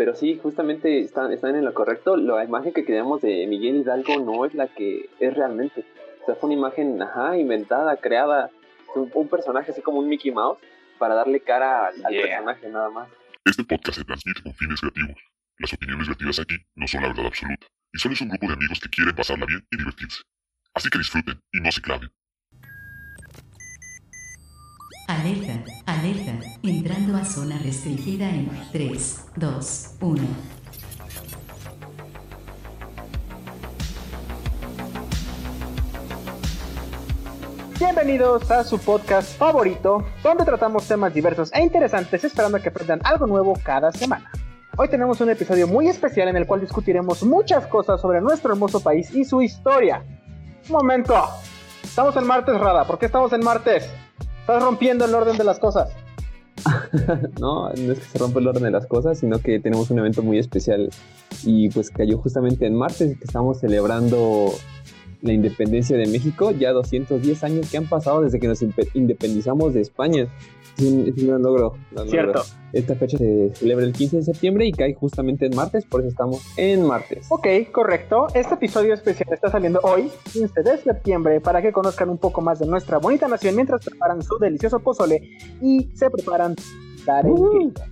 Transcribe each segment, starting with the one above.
Pero sí, justamente están, están en lo correcto. La imagen que creamos de Miguel Hidalgo no es la que es realmente. O sea, fue una imagen, ajá, inventada, creada. Un, un personaje así como un Mickey Mouse para darle cara al, al personaje nada más. Este podcast se transmite con fines creativos. Las opiniones vertidas aquí no son la verdad absoluta, y solo es un grupo de amigos que quieren pasarla bien y divertirse. Así que disfruten y no se claven. Alerta, alerta, entrando a zona restringida en 3, 2, 1. Bienvenidos a su podcast favorito, donde tratamos temas diversos e interesantes esperando que aprendan algo nuevo cada semana. Hoy tenemos un episodio muy especial en el cual discutiremos muchas cosas sobre nuestro hermoso país y su historia. Un momento, estamos en martes, Rada, ¿por qué estamos en martes? Estás rompiendo el orden de las cosas. no, no es que se rompa el orden de las cosas, sino que tenemos un evento muy especial y pues cayó justamente en martes que estamos celebrando la independencia de México, ya 210 años que han pasado desde que nos independizamos de España. Es un, gran logro. gran Cierto. logro. Esta fecha se celebra el 15 de septiembre y cae justamente en martes, por eso estamos en martes. Ok, correcto. Este episodio especial está saliendo hoy, 15 de septiembre, para que conozcan un poco más de nuestra bonita nación mientras preparan su delicioso pozole y se preparan para el grito.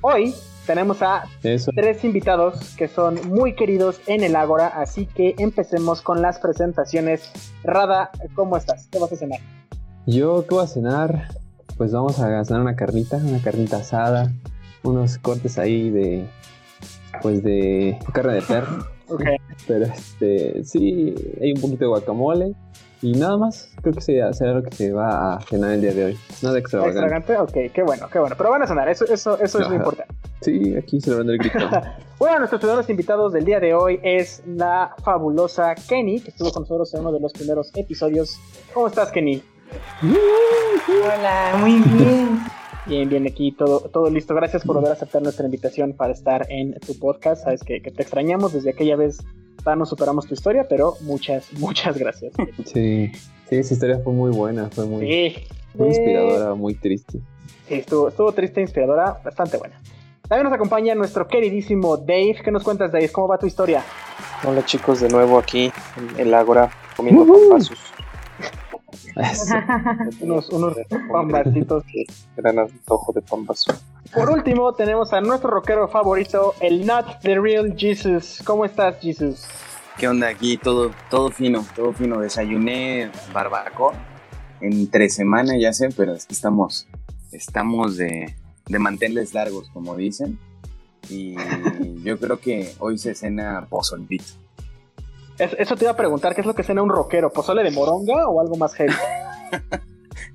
Hoy tenemos a Eso. tres invitados que son muy queridos en el Ágora, así que empecemos con las presentaciones. Rada, ¿cómo estás? ¿Qué vas a cenar? Yo, ¿qué voy a cenar? Pues vamos a cenar una carnita, una carnita asada, unos cortes ahí de, pues de carne de perro. Ok. Pero este, sí, hay un poquito de guacamole y nada más. Creo que será, será lo que se va a cenar el día de hoy. Nada extravagante. ¿Extravagante? Ok, qué bueno, qué bueno. Pero van a cenar, eso, eso, eso es lo importante. Sí, aquí celebrando el grito. Bueno, nuestros primeros invitados del día de hoy es la fabulosa Kenny, que estuvo con nosotros en uno de los primeros episodios. ¿Cómo estás, Kenny? Hola, muy bien. Bien, bien, aquí todo, todo listo. Gracias por volver a aceptar nuestra invitación para estar en tu podcast. Sabes que, que te extrañamos desde aquella vez. Ya no superamos tu historia, pero muchas, muchas gracias. Sí, sí, esa historia fue muy buena, fue muy, Sí, muy inspiradora, muy triste. Sí, estuvo, estuvo triste, inspiradora, bastante buena. También nos acompaña nuestro queridísimo Dave. ¿Qué nos cuentas, Dave? ¿Cómo va tu historia? Hola chicos, de nuevo aquí en el Ágora comiendo. Eso. Unos, unos pambacitos. Gran antojo de pambazo. Por último, tenemos a nuestro rockero favorito, el Not the Real Jesus. ¿Cómo estás, Jesus? ¿Qué onda aquí? Todo, todo fino, todo fino. Desayuné barbacoa entre semana, ya sé, pero es que estamos, estamos de, de manteles largos, como dicen. Y yo creo que hoy se cena pozolito. Es- eso te iba a preguntar, ¿qué es lo que cena un rockero? ¿Pozole de moronga o algo más heavy?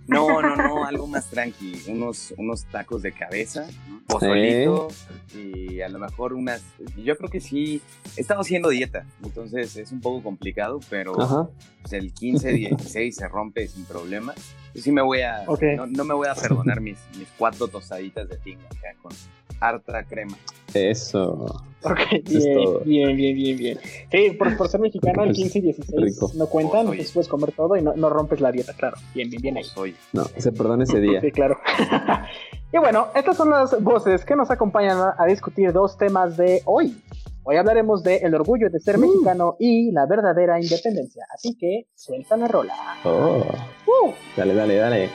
No, no, no, algo más tranqui. Unos, unos tacos de cabeza, pozolito y a lo mejor unas. Yo creo que sí. He estado haciendo dieta, entonces es un poco complicado, pero Ajá. pues, el 15, 16 se rompe sin problema. Yo sí me voy a. Ok. No, no me voy a perdonar mis, mis cuatro tostaditas de tinga acá con harta crema. Eso. Ok, Eso es bien, todo. bien, bien, bien, bien. Sí, por, por ser mexicano, el Pues, 15 y 16 rico. no cuentan, entonces puedes comer todo y no, no rompes la dieta, claro. Bien, bien, bien ahí. No, se perdona ese día. Sí, claro. y bueno, estas son las voces que nos acompañan a, a discutir dos temas de hoy. Hoy hablaremos de el orgullo de ser mexicano y la verdadera independencia. Así que suelta la rola. Oh, ¡Uh! dale, dale, dale.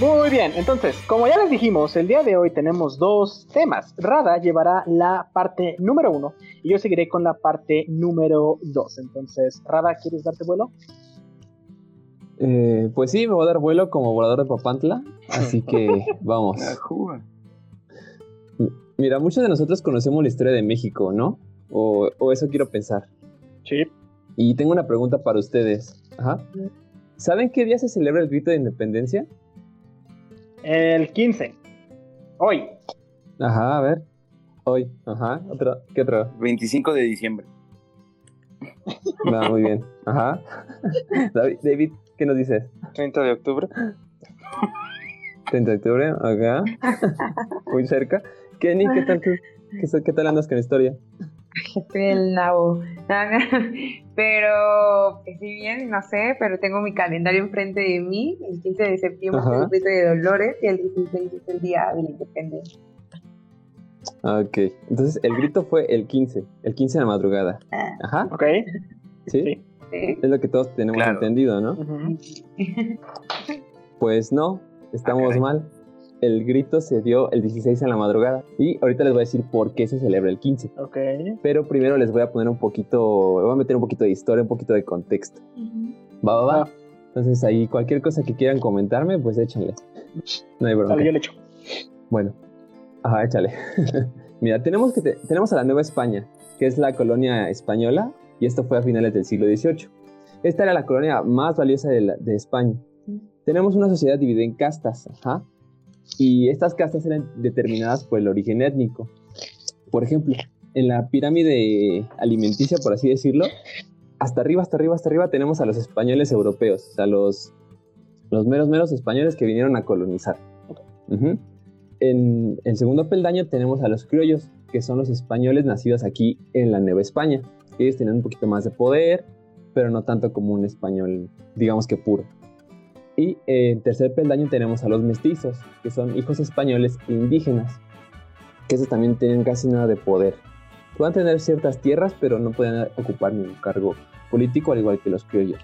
Muy bien, entonces, como ya les dijimos, el día de hoy tenemos dos temas. Rada llevará la parte número uno y yo seguiré con la parte número dos. Entonces, Rada, ¿quieres darte vuelo? Eh, pues sí, me voy a dar vuelo como volador de Papantla, así que vamos. Mira, muchos de nosotros conocemos la historia de México, ¿no? O, o eso quiero pensar. Sí. Y tengo una pregunta para ustedes. Ajá. ¿Saben qué día se celebra el grito de independencia? El 15. Hoy. Ajá, a ver. Hoy. Ajá. Otro. ¿Qué otro? 25 de diciembre. Va, muy bien. Ajá. David, David, ¿qué nos dices? 30 de octubre. 30 de octubre, acá. Muy cerca. Kenny, ¿qué tal tú? ¿Qué, qué tal andas con la historia? Estoy el nabo. Pero, pues, si bien, no sé, pero tengo mi calendario enfrente de mí. El 15 de septiembre es el grito de Dolores y el 16 es el día de la independencia. Ok, entonces el grito fue el 15, el 15 de la madrugada. Ah. Ajá. Ok. ¿Sí? Sí. Es lo que todos tenemos Claro. entendido, ¿no? Ujú. Pues no, estamos caray. mal. El grito se dio el 16 en la madrugada. Y ahorita les voy a decir por qué se celebra el 15. Ok. Pero primero les voy a poner un poquito, voy a meter un poquito de historia, un poquito de contexto. Va, va, va. Va. Entonces ahí cualquier cosa que quieran comentarme, pues échenle. No hay. Dale, yo le echo. Bueno, ajá, échale. Mira, tenemos, que te- tenemos a la Nueva España, que es la colonia española, y esto fue a finales del siglo XVIII. Esta era la colonia más valiosa de, la- de España. Tenemos una sociedad dividida en castas, ajá, y estas castas eran determinadas por el origen étnico. Por ejemplo, en la pirámide alimenticia, por así decirlo, hasta arriba, hasta arriba, hasta arriba tenemos a los españoles europeos, o sea, los, los meros, meros españoles que vinieron a colonizar. En el segundo peldaño tenemos a los criollos, que son los españoles nacidos aquí en la Nueva España. Ellos tienen un poquito más de poder, pero no tanto como un español, digamos que puro. Y eh, en tercer peldaño tenemos a los mestizos, que son hijos españoles e indígenas, que esos también tienen casi nada de poder. Pueden tener ciertas tierras, pero no pueden ocupar ningún cargo político, al igual que los criollos.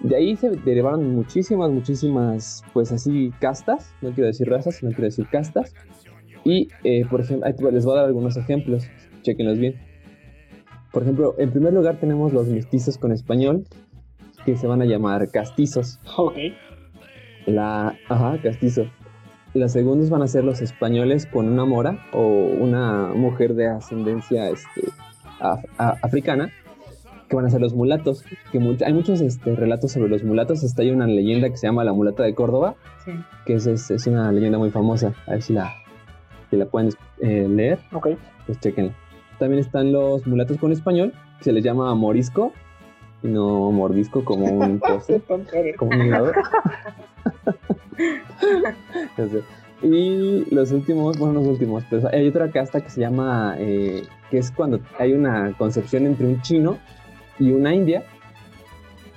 De ahí se derivaron muchísimas, muchísimas, pues así, castas. No quiero decir razas, sino quiero decir castas. Y, eh, por ejemplo, les voy a dar algunos ejemplos. Chequenlos bien. Por ejemplo, en primer lugar tenemos los mestizos con español, que se van a llamar castizos. Ok. La, ajá, castizo. Los segundos van a ser los españoles con una mora o una mujer de ascendencia este, af- africana, que van a ser los mulatos. Que mu- hay muchos este, relatos sobre los mulatos. Hasta hay una leyenda que se llama la mulata de Córdoba, Sí. que es, es- es una leyenda muy famosa. A ver si la, si la pueden eh, leer, Ok. pues chequenla. También están los mulatos con español, que se les llama morisco, y no mordisco como un eres. como un. Ya sé. Y los últimos, bueno, los últimos, pues hay otra casta que se llama, eh, que es cuando hay una concepción entre un chino y una india,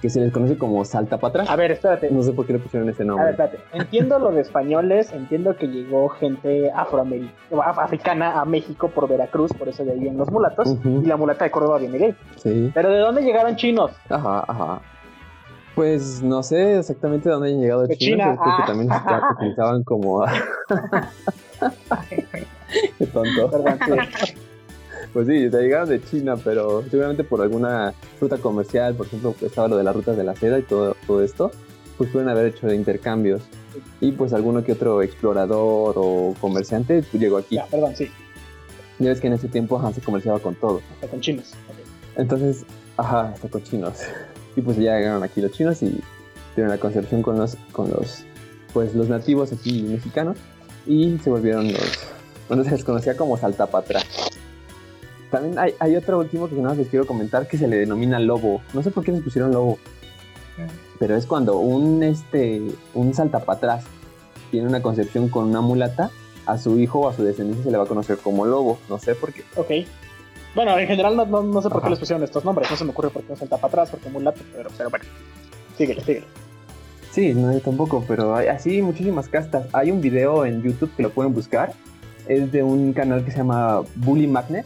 que se les conoce como salta para atrás. A ver, espérate. No sé por qué le pusieron ese A ver, nombre. espérate. Entiendo lo de españoles, entiendo que llegó gente afroamericana, africana a México por Veracruz, por eso de ahí vienen los mulatos, y la mulata de Córdoba viene ahí. Sí, Pero ¿de dónde llegaron chinos? ajá, ajá. Pues no sé exactamente dónde hayan llegado China. pero creo que Ah. también se utilizaban como... Qué tonto. Perdón, sí. Pues sí, llegaron de China, pero seguramente por alguna ruta comercial, por ejemplo, estaba lo de las rutas de la seda y todo, todo esto, pues pueden haber hecho intercambios. Y pues alguno que otro explorador o comerciante llegó aquí. Ya, perdón, sí. Ya ves que en ese tiempo ajá, se comerciaba con todo. Hasta con chinos. Entonces, ajá, hasta con chinos. Y pues ya llegaron aquí los chinos y tuvieron la concepción con los, con los, pues los nativos aquí mexicanos y se volvieron los, bueno, se les conocía como saltapatra. También hay, hay otro último que nada más les quiero comentar que se le denomina lobo. No sé por qué les pusieron lobo, pero es cuando un, este, un saltapatrás tiene una concepción con una mulata, a su hijo o a su descendencia se le va a conocer como lobo. No sé por qué. Ok. Bueno, en general no, no, no sé por qué les pusieron estos nombres, no se me ocurre por qué no salta para atrás, porque mulato, pero, pero bueno. Síguele, síguele. Sí, no, yo tampoco, pero hay así muchísimas castas. Hay un video en YouTube que lo pueden buscar. Es de un canal que se llama Bully Magnet.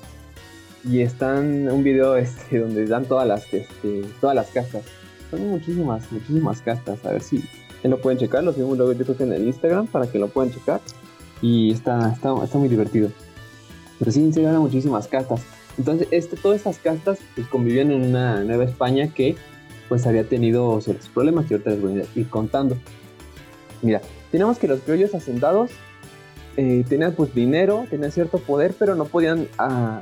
Y están un video este, donde dan todas las, este, todas las castas. Son muchísimas, muchísimas castas. A ver si si lo pueden checar. Lo subimos luego yo creo que en el Instagram para que lo puedan checar. Y está, está, está muy divertido. Pero sí, se dan muchísimas castas. Entonces, este, todas estas castas pues, convivían en una Nueva España que pues había tenido ciertos problemas que ahorita les voy a ir contando. Mira, tenemos que los criollos hacendados eh, tenían pues dinero, tenían cierto poder, pero no podían ah,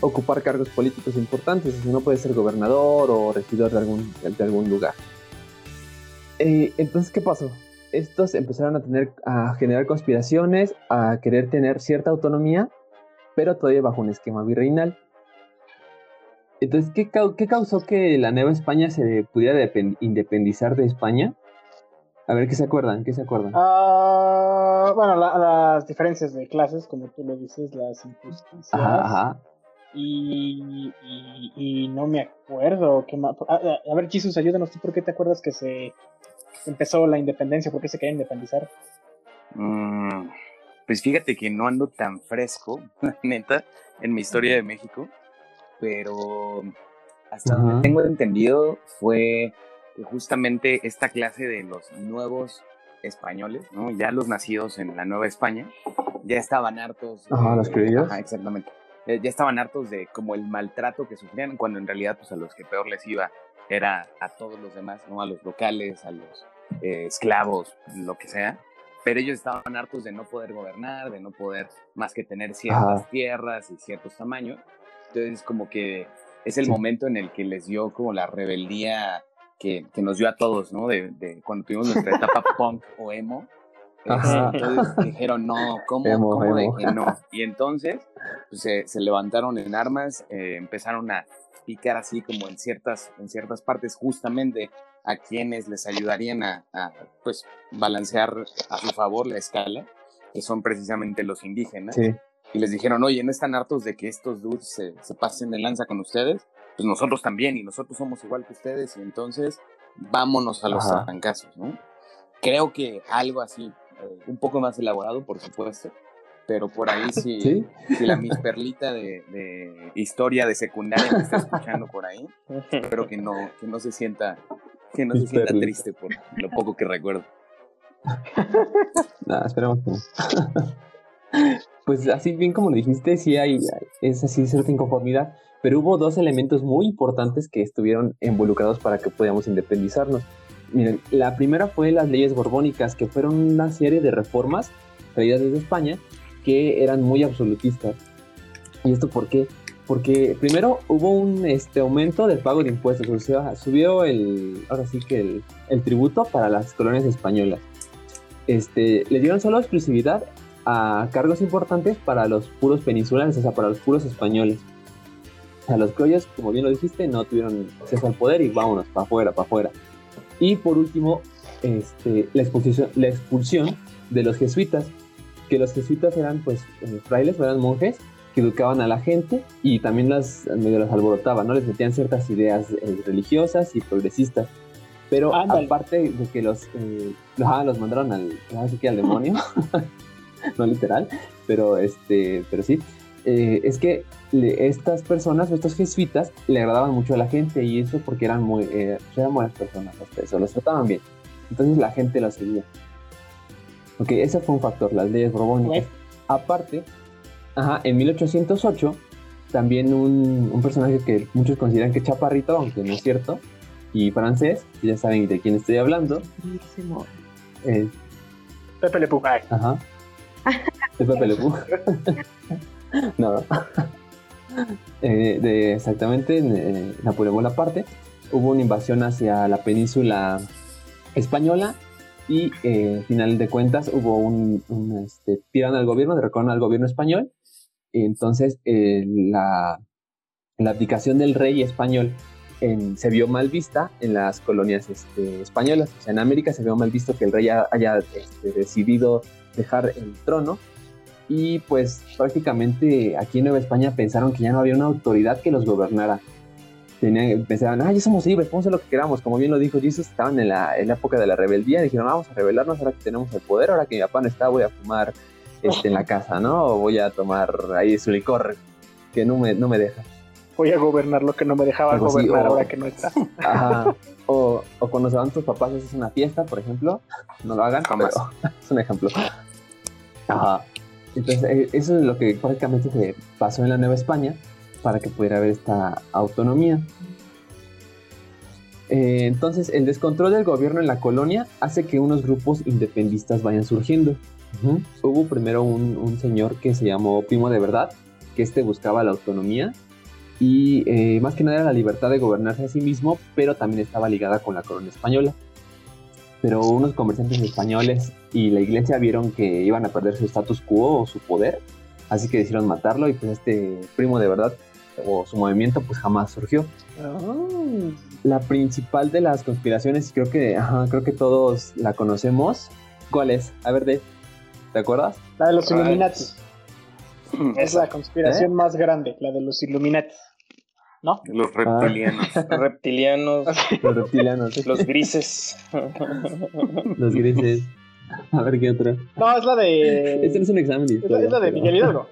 ocupar cargos políticos importantes, no puede ser gobernador o regidor de algún, de algún lugar. Eh, entonces, ¿qué pasó? Estos empezaron a tener, a generar conspiraciones, a querer tener cierta autonomía, pero todavía bajo un esquema virreinal. Entonces, ¿qué, qué causó que la Nueva España se pudiera depen- independizar de España? A ver, ¿qué se acuerdan? ¿Qué se acuerdan? Ah, bueno, la- las diferencias de clases, como tú lo dices, las injusticias. Ajá, ajá. Y, y, y no me acuerdo. ¿qué más? A, ver, Jesus, ayúdanos. ¿Tú por qué te acuerdas que se empezó la independencia? ¿Por qué se quería independizar? Mm, pues fíjate que no ando tan fresco, neta, en mi historia de México, pero hasta donde tengo entendido fue que justamente esta clase de los nuevos españoles, ¿no? ya los nacidos en la Nueva España, ya estaban hartos. Ajá, de- los criollos. Ajá, exactamente. Eh, Ya estaban hartos de como el maltrato que sufrían, cuando en realidad pues a los que peor les iba era a todos los demás, ¿no? A los locales, a los eh, esclavos, lo que sea. Pero ellos estaban hartos de no poder gobernar, de no poder más que tener ciertas Ajá. tierras y ciertos tamaños. Entonces como que es el Sí. momento en el que les dio como la rebeldía que, que nos dio a todos, ¿no? De, de cuando tuvimos nuestra etapa punk o emo. Ajá. Este, Entonces dijeron, no, ¿cómo, Emo, cómo de que no? Y entonces pues, se, se levantaron en armas, eh, empezaron a picar así como en ciertas, en ciertas partes justamente a quienes les ayudarían a, a, pues balancear a su favor la escala, que son precisamente los indígenas. Sí. Y les dijeron, oye, ¿no están hartos de que estos dudes se, se pasen de lanza con ustedes? Pues nosotros también, y nosotros somos igual que ustedes, y entonces vámonos a los Ajá. trancazos, ¿no? Creo que algo así, eh, un poco más elaborado, por supuesto, pero por ahí sí, Sí. si la Miss Perlita de, de historia de secundaria me está escuchando por ahí, espero que no, que no se sienta, que no se sienta triste por lo poco que recuerdo. Nada, que no. pues así bien como lo dijiste, sí hay, es así cierta inconformidad, pero hubo dos elementos muy importantes que estuvieron involucrados para que pudiéramos independizarnos. Miren, la primera fue las leyes borbónicas, que fueron una serie de reformas traídas desde España que eran muy absolutistas. ¿Y esto por qué? Porque primero hubo un este, aumento del pago de impuestos, o sea, subió el, ahora sí que el, el tributo para las colonias españolas. Este, le dieron solo exclusividad a cargos importantes para los puros peninsulares, o sea, para los puros españoles. O sea, los criollos, como bien lo dijiste, no tuvieron acceso al poder y vámonos, para afuera, para afuera. Y por último, este, la, expulsión, la expulsión de los jesuitas, que los jesuitas eran pues eh, frailes, eran monjes que educaban a la gente y también las medio las alborotaban, ¿no? Les metían ciertas ideas eh, religiosas y progresistas. Pero Ándale. aparte de que los, eh, ajá, los mandaron al, que al demonio, no literal, pero este, pero sí, eh, es que le- estas personas estos jesuitas le agradaban mucho a la gente y eso porque eran muy, eh, eran buenas personas, eso, los trataban bien. Entonces la gente los seguía. Ok, ese fue un factor, las leyes borbónicas. Aparte, ajá, en 1808, también un, un personaje que muchos consideran que es chaparrito, aunque no es cierto, y francés, ya saben de quién estoy hablando, eh, Pepe Le Ajá. De Pepe Le no. Eh, de exactamente en, eh, Napoleón Bonaparte hubo una invasión hacia la península española y eh, al final de cuentas hubo un, un, este, tiran al gobierno, derrocaron al gobierno español entonces eh, la, la abdicación del rey español se vio mal vista en las colonias este, españolas. O sea, en América se vio mal visto que el rey ha- haya este, decidido dejar el trono. Y pues prácticamente aquí en Nueva España pensaron que ya no había una autoridad que los gobernara. Tenían, pensaban, ah, ya somos libres, podemos lo que queramos. Como bien lo dijo Jesus, estaban en la, en la época de la rebeldía. Dijeron, vamos a rebelarnos ahora que tenemos el poder. Ahora que mi papá no está, voy a fumar este, en la casa, ¿no? O voy a tomar ahí su licor que no me, no me deja. voy a gobernar lo que no me dejaba Algo así, gobernar o- ahora que no está. Ajá. O, o cuando se van tus papás y haces una fiesta, por ejemplo, no lo hagan, Jamás. pero es un ejemplo. Ajá. Entonces, eh, eso es lo que prácticamente se pasó en la Nueva España para que pudiera haber esta autonomía. Eh, entonces, el descontrol del gobierno en la colonia hace que unos grupos independistas vayan surgiendo. Ujú. Hubo primero un, un señor que se llamó Primo de Verdad, que este buscaba la autonomía y eh, más que nada era la libertad de gobernarse a sí mismo, pero también estaba ligada con la corona española. Pero unos comerciantes españoles y la iglesia vieron que iban a perder su status quo o su poder, así que decidieron matarlo y pues este primo de verdad o su movimiento pues jamás surgió. Oh. La principal de las conspiraciones, creo que, ajá, creo que todos la conocemos. ¿Cuál es? A ver, Dave, ¿te acuerdas? La de los. Illuminati. Es la conspiración ¿Eh? más grande, la de los Illuminati. ¿No? Los reptilianos. Reptilianos, Los reptilianos, los grises. los grises. A ver qué otro. No, es la de. Este no es un examen de es la, historia. es la de pero- Miguel Hidalgo.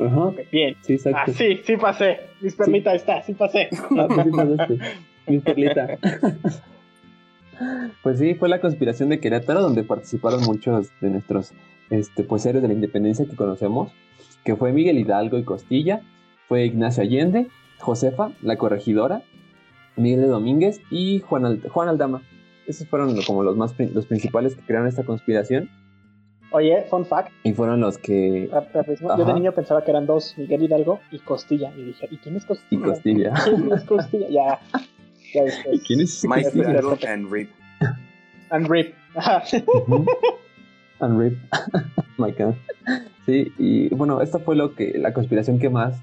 Ajá, bien. sí, exacto. Ah, sí, sí pasé. Mis perlitas, ahí está, sí pasé. Ah, pues sí pasaste. Mi perlita. Pues sí, fue la conspiración de Querétaro donde participaron muchos de nuestros este, pues, héroes de la independencia que conocemos, que fue Miguel Hidalgo y Costilla, fue Ignacio Allende, Josefa, la corregidora, Miguel de Domínguez y Juan, Al- Juan Aldama. Esos fueron como los más los principales que crearon esta conspiración Oye, fun fact. y fueron los que rap- rapidísimo, Yo de niño pensaba que eran dos, Miguel Hidalgo y Costilla. Y dije, ¿y quién es y Costilla? Costilla. ¿Quién es Costilla? Ya. ¿Quién es Mike? Hidalgo and Rip. And Rip. Ajá. And rip. My God. Sí, y bueno, esta fue lo que, la conspiración que más,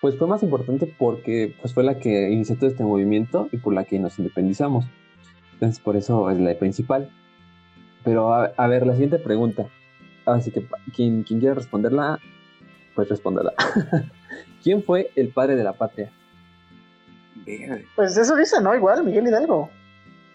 pues fue más importante porque pues fue la que inició todo este movimiento y por la que nos independizamos. Entonces, por eso es la principal. Pero a, a ver, la siguiente pregunta. Así que quien, quien quiera responderla, pues responderla. ¿Quién fue el padre de la patria? Verde. Pues eso dice, ¿no? Igual, Miguel Hidalgo.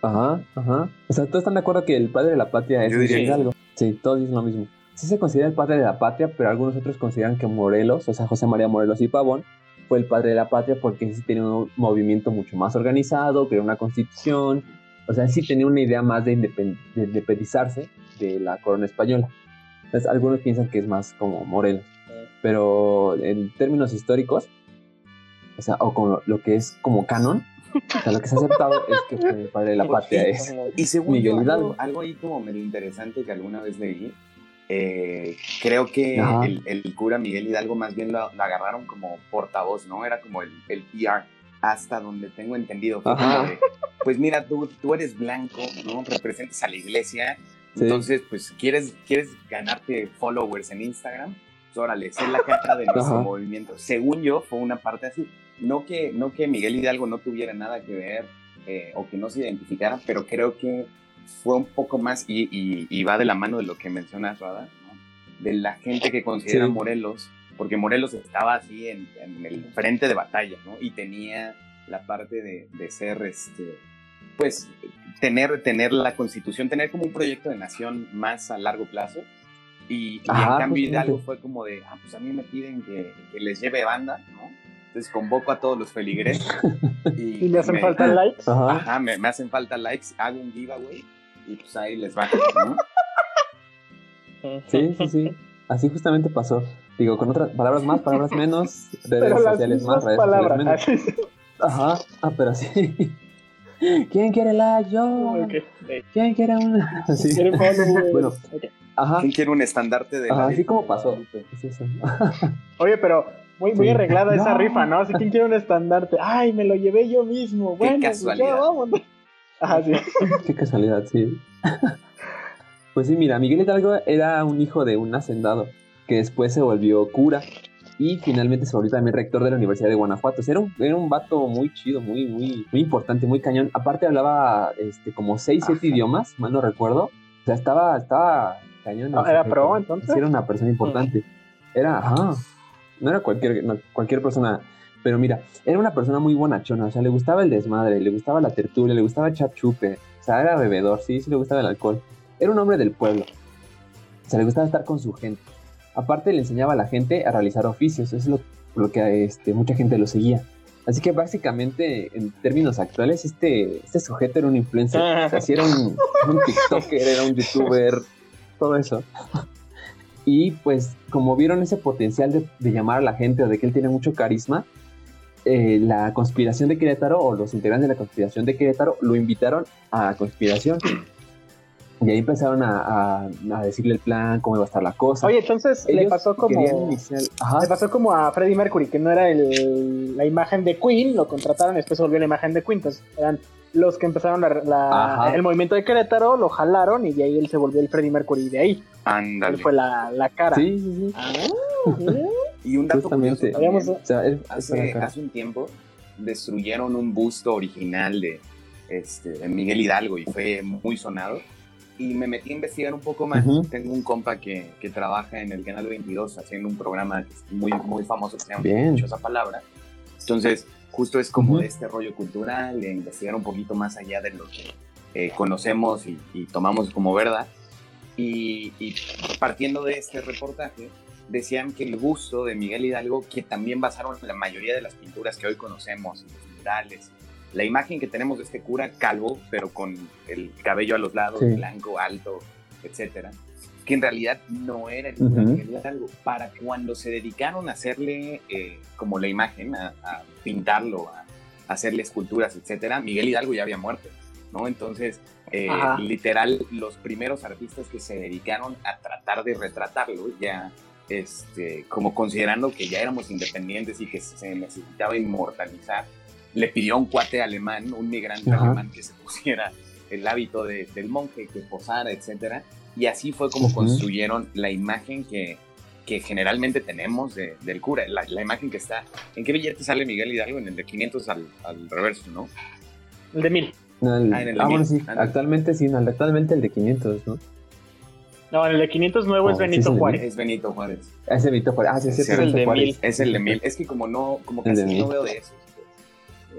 Ajá, ajá. O sea, todos están de acuerdo que el padre de la patria es Miguel. Hidalgo. Sí, todos dicen lo mismo. Sí se considera el padre de la patria, pero algunos otros consideran que Morelos, o sea, José María Morelos y Pavón, fue el padre de la patria porque sí tenía un movimiento mucho más organizado, creó una constitución, o sea, sí tenía una idea más de, independ- de independizarse de la corona española. Entonces, algunos piensan que es más como Morelos. Pero en términos históricos, o sea, o con lo, que es como canon, o sea, lo que se ha aceptado es que fue el padre de la patria es Y según Miguel yo, Hidalgo. algo, algo ahí como medio interesante que alguna vez leí, eh, creo que el, el cura Miguel Hidalgo más bien lo, lo agarraron como portavoz, ¿no? Era como el, el PR, hasta donde tengo entendido. De, pues mira, tú, tú eres blanco, ¿no? Representas a la iglesia, Sí. entonces, pues, ¿quieres, ¿quieres ganarte followers en Instagram? Pues órale, sé la cara de nuestro Ajá. movimiento. Según yo, fue una parte así. No que, no que Miguel Hidalgo no tuviera nada que ver eh, o que no se identificara, pero creo que fue un poco más, y, y- y va de la mano de lo que mencionas, Rada, ¿no? de la gente que considera Sí. Morelos, porque Morelos estaba así en, en el frente de batalla, ¿no? Y tenía la parte de, de ser, este, pues, tener, tener la constitución, tener como un proyecto de nación más a largo plazo. Y, y Ajá, en cambio. Hidalgo fue como de, ah, pues a mí me piden que, que les lleve banda, ¿no? Entonces convoco a todos los feligreses. Y, Y me hacen falta likes. Ajá. Ajá, me, me hacen falta likes, hago un giveaway y pues ahí les va, ¿no? Sí, sí, sí. Así justamente pasó. Digo, con otras palabras más, palabras menos, redes Pero sociales más, redes palabras. sociales menos. Ajá, ah, pero sí. ¿Quién quiere la yo? Ok. ¿Quién quiere una? Así. ¿Quieren followers? Bueno. Ok. Ajá, ¿Quién quiere un estandarte de la ajá, así Virgen como pasó. Es eso. Oye, pero muy, muy Sí. arreglada esa No. rifa, ¿no? Así, ¿quién quiere un estandarte? Ay, me lo llevé yo mismo. Bueno, pues ya casualidad. vámonos. Ajá, sí. Qué casualidad, sí. Pues sí, mira, Miguel Hidalgo era un hijo de un hacendado que después se volvió cura y finalmente se volvió también rector de la Universidad de Guanajuato. O sea, era un, era un vato muy chido, muy, muy, muy importante, muy cañón. Aparte hablaba este, como seis, siete Ajá. idiomas, mal no recuerdo. O sea, estaba, estaba cañón. el Ah, ¿era pro, entonces? Sí, era una persona importante. Era, ajá, no era cualquier, no, cualquier persona. Pero mira, era una persona muy bonachona, o sea, le gustaba el desmadre, le gustaba la tertulia, le gustaba echar chupe, o sea, era bebedor, sí, sí le gustaba el alcohol. Era un hombre del pueblo, o sea, le gustaba estar con su gente. Aparte, le enseñaba a la gente a realizar oficios, eso es lo, lo que este, mucha gente lo seguía. Así que básicamente, en términos actuales, este, este sujeto era un influencer. O sea, sí era un, un TikToker, era un youtuber, todo eso. Y pues, como vieron ese potencial de, de llamar a la gente o de que él tiene mucho carisma, eh, la conspiración de Querétaro o los integrantes de la conspiración de Querétaro lo invitaron a conspiración. Y ahí empezaron a, a- a decirle el plan, cómo iba a estar la cosa. Oye, entonces le pasó como. iniciar-. Le pasó como a Freddie Mercury, que no era el- la imagen de Queen, lo contrataron y después se volvió la imagen de Queen. Entonces eran los que empezaron la- la- el movimiento de Querétaro, lo jalaron y de ahí él se volvió el Freddie Mercury. Y de ahí Ándale. él fue la, la cara. Sí, sí, sí. Ah. Y un dato curioso también, Habíamos- O sea, es hace, hace un tiempo destruyeron un busto original de, este, de Miguel Hidalgo y fue muy sonado. Y me metí a investigar un poco más. Ujú. Tengo un compa que, que trabaja en el Canal 22 haciendo un programa muy, muy famoso que se llama Bien. Dichosa Palabra. Entonces, justo es como Ujú. de este rollo cultural, de investigar un poquito más allá de lo que eh, conocemos y, y tomamos como verdad. Y, y partiendo de este reportaje, decían que el gusto de Miguel Hidalgo, que también basaron la mayoría de las pinturas que hoy conocemos, los murales, la imagen que tenemos de este cura calvo, pero con el cabello a los lados, Sí. blanco, alto, etcétera, que en realidad no era el cura Ujú. Miguel Hidalgo. Para cuando se dedicaron a hacerle eh, como la imagen, a, a pintarlo, a, a hacerle esculturas, etcétera, Miguel Hidalgo ya había muerto, ¿no? Entonces, eh, literal, los primeros artistas que se dedicaron a tratar de retratarlo, ya este, como considerando que ya éramos independientes y que se necesitaba inmortalizar, le pidió a un cuate alemán, un migrante Ajá. alemán, que se pusiera el hábito de- del monje, que posara, etcétera. Y así fue como Ujú. construyeron la imagen que, que generalmente tenemos de- del cura, la, la imagen que está. ¿En qué billete sale Miguel Hidalgo? En el de 500 al, al reverso, ¿no? El de mil. No, el- Ah, en el de ah, bueno, mil. sí. Ah, no. Actualmente sí, no, actualmente el de 500, ¿no? No, el de 500 nuevo Oh, es sí, Benito es el de Juárez. Es Benito Juárez. Ese Vito Juárez. Ah, sí, sí, Sí, es el de Juárez. mil. Es el de mil. Es que como no, como de casi no veo de esos,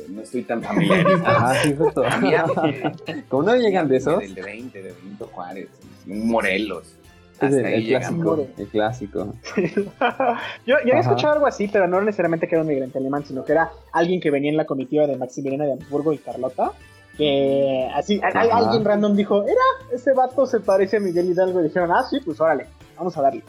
no estoy tan familiarizado. Ajá, sí, justo. Como no llegan de esos, Del de 20, de Benito Juárez, un Morelos. Hasta el, el clásico. El clásico. yo, yo había escuchado algo así, pero no necesariamente que era un migrante alemán, sino que era alguien que venía en la comitiva de Maximiliano de Habsburgo y Carlota. Que así, a- a- Ajá. alguien random dijo, era, ese vato se parece a Miguel Hidalgo. Y dijeron, ah, sí, pues órale, vamos a darle.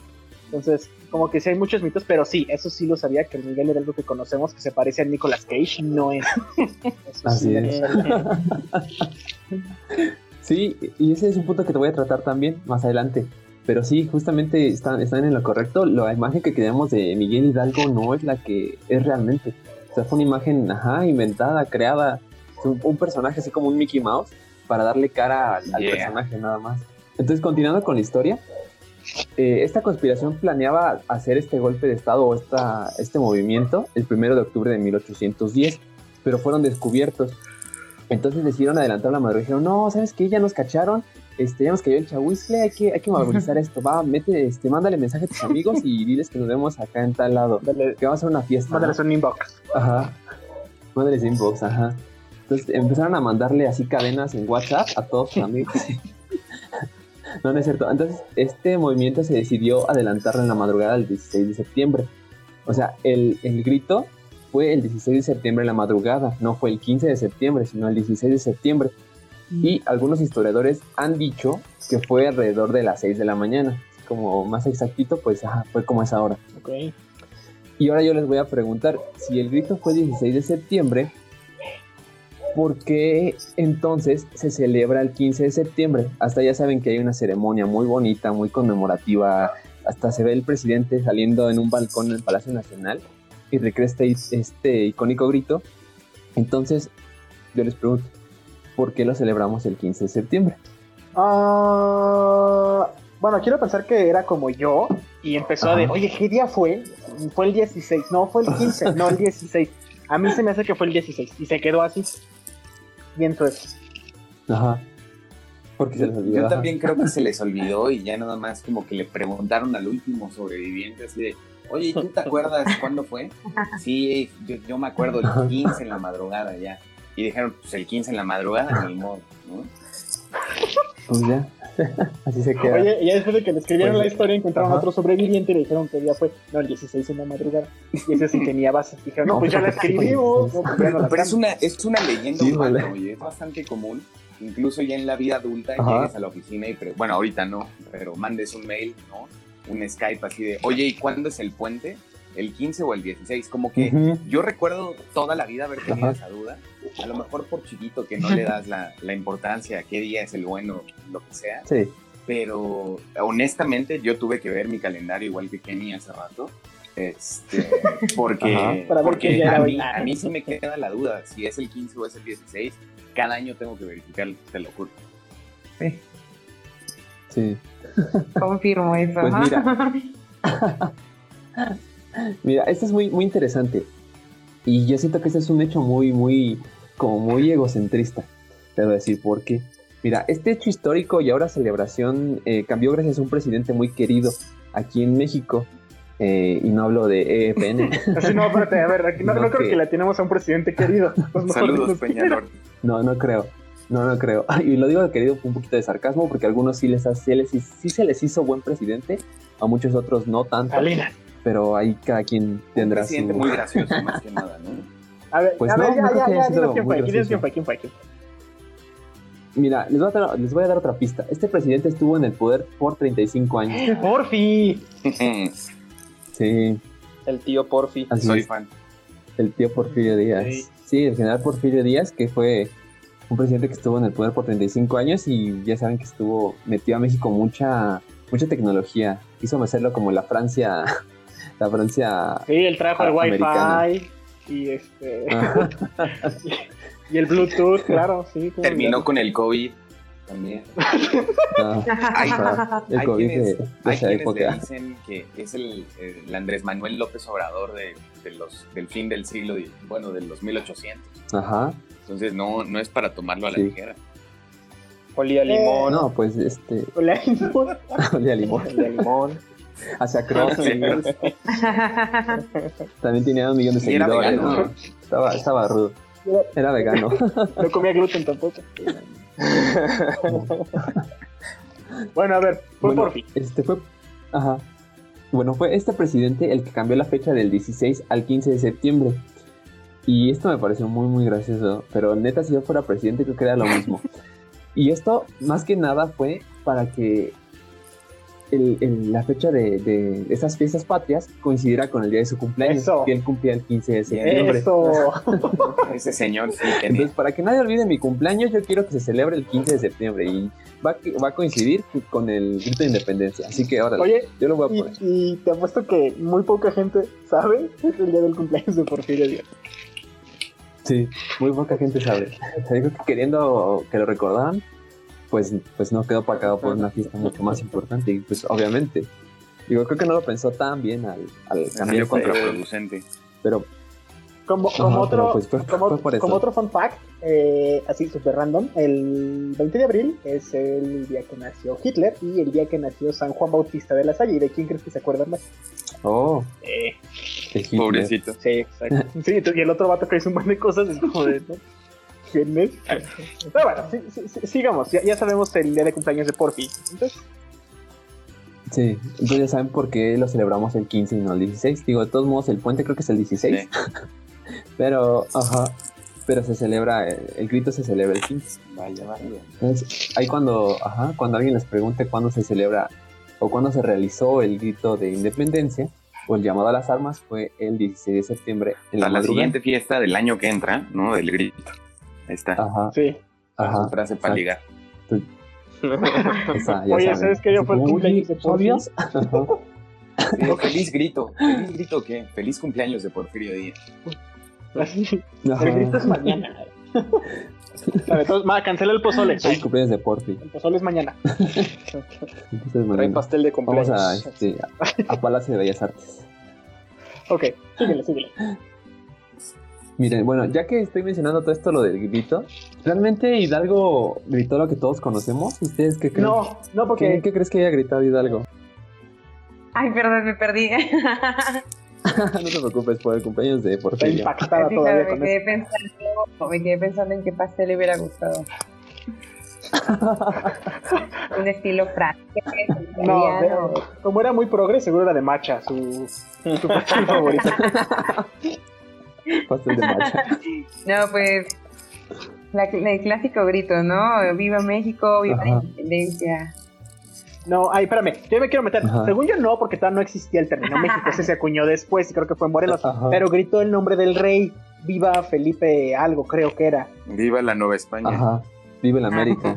Entonces, como que sí hay muchos mitos, pero sí, eso sí lo sabía, que el Miguel Hidalgo que conocemos, que se parece a Nicolas Cage, no es. Eso Así sí, es. Sí, y ese es un punto que te voy a tratar también más adelante. Pero sí, justamente están, están en lo correcto. La imagen que creamos de Miguel Hidalgo no es la que es realmente. O sea, fue una imagen, ajá, inventada, creada. Un, un personaje así como un Mickey Mouse para darle cara al, al Yeah. personaje nada más. Entonces, continuando con la historia, eh, esta conspiración planeaba hacer este golpe de estado o esta, este movimiento el primero de octubre de 1810, pero fueron descubiertos. Entonces decidieron adelantar la madrugada. Dijeron, no, ¿sabes qué? Ya nos cacharon. Este, ya nos cayó el chahuizcle, hay que, hay que movilizar esto. Va, mete, este, mándale mensaje a tus amigos y diles que nos vemos acá en tal lado. Dale- Que vamos a hacer una fiesta. Mándales un inbox. Ajá. Mándales inbox, ajá. Entonces empezaron a mandarle así cadenas en WhatsApp a todos sus amigos. No, no es cierto. Entonces, este movimiento se decidió adelantarlo en la madrugada del 16 de septiembre. O sea, el, el grito fue el 16 de septiembre en la madrugada, no fue el 15 de septiembre, sino el 16 de septiembre. Y algunos historiadores han dicho que fue alrededor de las 6 de la mañana. Como más exactito, pues ajá, fue como esa hora. Ok. Y ahora yo les voy a preguntar, si el grito fue 16 de septiembre, ¿por qué entonces se celebra el 15 de septiembre? Hasta ya saben que hay una ceremonia muy bonita, muy conmemorativa, hasta se ve el presidente saliendo en un balcón en el Palacio Nacional y recrea este, este icónico grito. Entonces, yo les pregunto, ¿por qué lo celebramos el 15 de septiembre? Ah, bueno, quiero pensar que era como yo y empezó a de, Ajá. oye, ¿qué día fue? Fue el 16, no, fue el 15, no, el 16. A mí se me hace que fue el 16 y se quedó así. Pienso eso. Ajá. Porque se les olvidó. Yo también creo que se les olvidó y ya nada más como que le preguntaron al último sobreviviente así de, oye, ¿y ¿tú te acuerdas cuándo fue? Sí, yo, yo me acuerdo el 15 en la madrugada ya. Y dijeron, pues el 15 en la madrugada, ni modo, ¿no? Pues ya. Así se queda. Oye, y ya después de que le escribieron Pues, la historia, encontraron ajá. otro sobreviviente y le dijeron que día fue, no, el 16 en la madrugada. Y ese sí tenía bases. Dijeron, no, No, pues ya la pues, escribimos. No, pues ya no la Pero es una, es una leyenda Sí, urbana, vale. oye, es bastante común. Incluso ya en la vida adulta Ajá. llegues a la oficina y, bueno, ahorita no, pero mandes un mail, ¿no? Un Skype así de, oye, ¿y cuándo es el puente? ¿El 15 o el 16? Como que yo recuerdo toda la vida haber tenido Ajá. esa duda. A lo mejor por chiquito que no le das la, la importancia a qué día es el bueno, lo que sea. Sí. Pero honestamente yo tuve que ver mi calendario igual que Kenny hace rato. Este, porque, porque a, mí, a mí sí me queda la duda si es el 15 o es el 16. Cada año tengo que verificar, te lo juro. Sí. Confirmo eso. Pues ajá. Mira, esto es muy, muy interesante. Y yo siento que este es un hecho muy, muy, como muy egocentrista. Te voy a decir por qué. Mira, este hecho histórico y ahora celebración eh, cambió gracias a un presidente muy querido aquí en México. eh, y no hablo de EPN. Así no, espérate, a ver, aquí no, No, no creo que- que la tenemos a un presidente querido. Pues no, Saludos. Peñalor. No, no creo. No, no creo. Y lo digo querido con un poquito de sarcasmo porque a algunos sí, les, sí, les- sí se les hizo buen presidente, a muchos otros no tanto. Salinas. Pero ahí cada quien tendrá su... presidente muy gracioso, más que nada, ¿no? A ver, Pues a no, ver, ya, ya, que ya, haya dinos sido quién muy fue, dinos gracioso. quién fue, quién fue, quién fue. Mira, les voy, a dar, les voy a dar otra pista. Este presidente estuvo en el poder por 35 años. Porfi. Sí, El tío Porfi. así Soy es. fan. El tío Porfirio Díaz. Sí. Sí, el general Porfirio Díaz, que fue un presidente que estuvo en el poder por 35 años y ya saben que estuvo, metió a México mucha, mucha tecnología. Hizo hacerlo como la Francia, la Francia... Sí, él trajo el. Wi-Fi y este y el Bluetooth, claro, sí. Terminó con el COVID también. El Hay COVID quienes, de, de hay esa quienes le dicen que es el, el Andrés Manuel López Obrador de, de los, del fin del siglo, y- bueno, de los 1800. Ajá. Entonces no, no es para tomarlo a la Sí. ligera. Olía a limón. No, pues este, Olea a limón. olía limón. Olía a limón. Hacia Crossing. También tenía un millón de era seguidores. vegano. ¿no? Estaba, estaba rudo. Era vegano. No comía gluten tampoco. bueno, a ver, fue Bueno, Porfi. Este fue. Ajá. Bueno, fue este presidente el que cambió la fecha del 16 al 15 de septiembre. Y esto me pareció muy, muy gracioso. Pero neta, si yo fuera presidente, creo que era lo mismo. y esto, más que nada, fue para que el- el- la fecha de, de esas fiestas patrias coincidiera con el día de su cumpleaños. Eso. Que él cumplía el 15 de septiembre. Eso. Ese señor sí tenía. Entonces, para que nadie olvide mi cumpleaños, yo quiero que se celebre el 15 de septiembre. Y va, a- va a coincidir con el grito de independencia. Así que ahora Oye, yo lo voy a y, poner. y te apuesto que muy poca gente sabe que es el día del cumpleaños de Porfirio Díaz. Sí, muy poca gente sabe. O sea, yo creo que queriendo que lo recordaran, pues, pues no quedó pagado por una fiesta mucho más importante. Y pues obviamente, digo, creo que no lo pensó tan bien al, al cambiar, contraproducente. pero Como, otro, pues fue- como, fue por eso. como otro fun fact, eh, así super random, el 20 de abril es el día que nació Hitler y el día que nació San Juan Bautista de la Salle. ¿Y de quién crees que se acuerdan más? oh, Eh. Pobrecito. sí, exacto. Sí, y el otro vato que hizo un montón de cosas es como de... ¿no? ¿Quién es? Pero bueno, sí, sí, sí, sigamos. Ya, ya sabemos el día de cumpleaños de Porfi. Entonces, Sí, entonces ya saben por qué lo celebramos el 15 y no el 16. Digo, de todos modos, el puente creo que es el 16. Pero, ajá, pero se celebra, el, el grito se celebra el 15. Vaya, vaya. Entonces, ahí cuando, ajá, cuando alguien les pregunte cuándo se celebra o cuándo se realizó el grito de independencia o el llamado a las armas, fue el 16 de septiembre en la, A la siguiente fiesta del año que entra, ¿no? Del grito. Ahí está. Ajá, sí. ajá. Su frase para ligar. esa, ya Oye, saben. ¿sabes qué día fue el cumpleaños de Porfi? ¿sabías? Ajá. Sí, feliz grito. ¿Feliz grito qué? Feliz cumpleaños de Porfirio Díaz. El grito es mañana. A ver, entonces, ma, cancela el pozole. Hoy cumpleaños de Porfi. El pozole es mañana. Entonces, Trae pastel de vamos cumpleaños. a, este, a, a Palacio de Bellas Artes. Ok, síguele, síguele. Miren, bueno, ya que estoy mencionando todo esto, lo del grito, ¿realmente Hidalgo gritó lo que todos conocemos? ¿Ustedes qué creen? No, no, ¿Qué, porque qué crees que haya gritado Hidalgo? Ay, perdón, me perdí. no te preocupes por el cumpleaños de está Porfirio. impactada Sí, todavía me, con quedé eso. pensando, me quedé pensando en qué pastel le hubiera gustado. Un estilo francés, No, de- como era muy progre, seguro era de matcha, su, su pastel favorito. Pastel de macha. No, pues la- el clásico grito, ¿no? Viva México, viva la independencia. No, ay, espérame, yo me quiero meter. Ajá. Según yo no, porque todavía no existía el término México, ese se acuñó después y creo que fue en Morelos. Ajá. Pero gritó el nombre del rey, viva Felipe algo, creo que era. Viva la Nueva España. Ajá. Vive la América.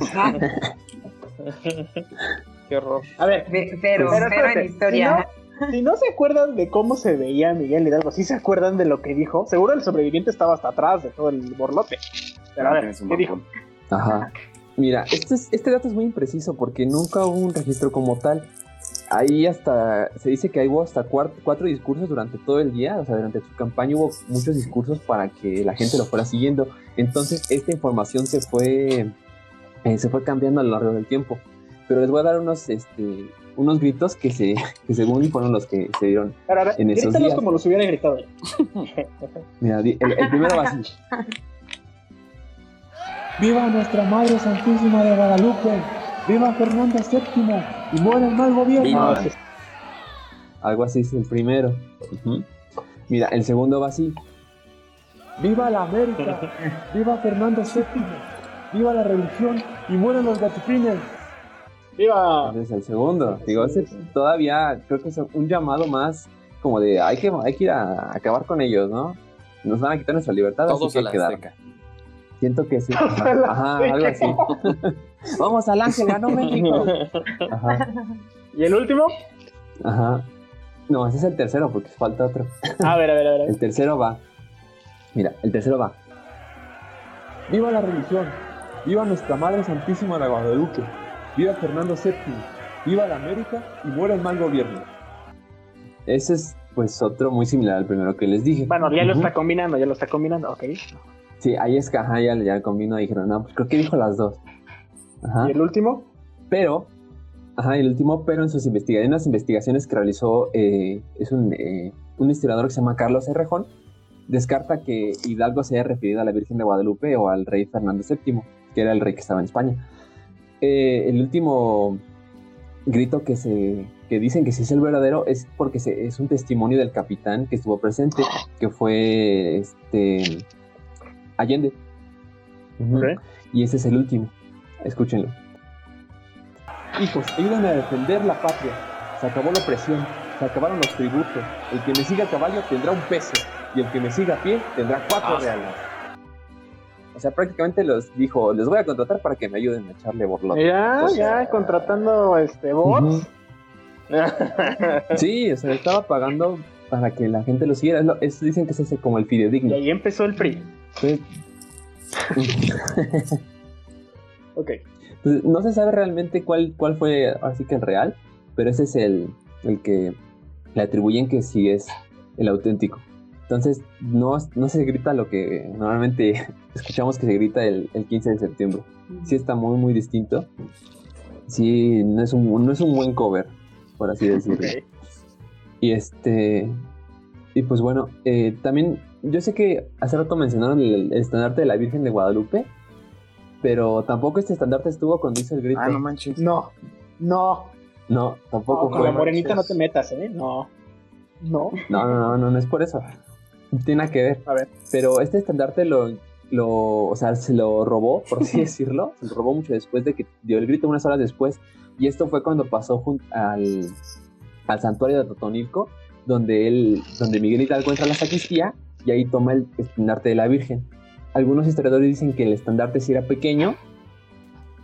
Qué horror. A ver, Ve- Pero, Pero en historia. Si no se acuerdan de cómo se veía Miguel Hidalgo, si se acuerdan de lo que dijo, seguro el sobreviviente estaba hasta atrás de todo el borlote. Pero a Ah, ver, ¿qué dijo? Ajá. Mira, este, es- este dato es muy impreciso porque nunca hubo un registro como tal. ahí hasta, se dice que hubo hasta cuatro, cuatro, discursos durante todo el día, o sea, durante su campaña hubo muchos discursos para que la gente lo fuera siguiendo. Entonces, esta información se fue, eh, se fue cambiando a lo largo del tiempo. Pero les voy a dar unos, este, unos gritos que, se, que según fueron los que se dieron en esos días. como los hubiera gritado. Mira, el, el primero va así. ¡Viva nuestra Madre Santísima de Guadalupe! ¡Viva Fernando VII! ¡Y muere el mal gobierno! Algo así es el primero. Mira, el segundo va así. ¡Viva la América! ¡Viva Fernando VII! ¡Viva la religión! ¡Y mueren los gatupines! ¡Viva! Ese es el segundo. Digo, ese todavía creo que es un llamado más como de hay que, hay que ir a acabar con ellos, ¿no? Nos van a quitar nuestra libertad, Todos así a que la hay que dar. Siento que sí. Ajá, algo así. Vamos al Ángel, ganó México. Ajá. ¿Y el último? Ajá. No, ese es el tercero porque falta otro. A ver, a ver, a ver. El tercero va. Mira, el tercero va. ¡Viva la religión! ¡Viva nuestra Madre Santísima de Guadalupe! ¡Viva Fernando VII! ¡Viva la América! ¡Y muera el mal gobierno! Ese es, pues, otro muy similar al primero que les dije. Bueno, ya lo Ujú. está combinando, ya lo está combinando, ok. Sí, ahí es que ajá, ya, ya combinó y dijeron, no, pues creo que dijo las dos. Ajá. ¿Y el último? Pero, ajá, el último, pero en sus investigaciones, en las investigaciones que realizó, eh, es un, eh, un historiador que se llama Carlos Errejón, descarta que Hidalgo se haya referido a la Virgen de Guadalupe o al rey Fernando VII, que era el rey que estaba en España. Eh, el último grito que se que dicen que sí es el verdadero es porque se- es un testimonio del capitán que estuvo presente, que fue este Allende. Y ese es el último. Escúchenlo. Hijos, ayúdenme a defender la patria. Se acabó la opresión, se acabaron los tributos. El que me siga a caballo tendrá un peso y el que me siga a pie tendrá cuatro Ah. reales. O sea, prácticamente los dijo, les voy a contratar para que me ayuden a echarle borlote. Ya, ya, contratando este bots. Ujú. Sí, o sea, estaba pagando para que la gente lo siguiera. Lo- es- dicen que es ese como el y fidedigno. ahí empezó el PRI. Entonces, Ok. No se sabe realmente cuál, cuál fue así que el real, pero ese es el, el que le atribuyen que sí es el auténtico. Entonces, no, no se grita lo que normalmente escuchamos que se grita el, el 15 de septiembre. Sí está muy, muy distinto. Sí, no es un, no es un buen cover, por así decirlo. Y este. Y pues bueno, eh, también. Yo sé que hace rato mencionaron el, el estandarte de la Virgen de Guadalupe. Pero tampoco este estandarte estuvo cuando hizo el grito. Ah, no manches. No, no, No, tampoco no, con fue. la morenita no te metas, ¿eh? No, no. No, no, no, no, no es por eso. Tiene nada que ver. A ver. Pero este estandarte lo, lo, o sea, se lo robó, por así decirlo. Se lo robó mucho después de que dio el grito, unas horas después. Y esto fue cuando pasó jun- al, al santuario de Totonilco, donde él, donde Miguel Hidalgo entra a la sacristía y ahí toma el estandarte de la Virgen. Algunos historiadores dicen que el estandarte sí era pequeño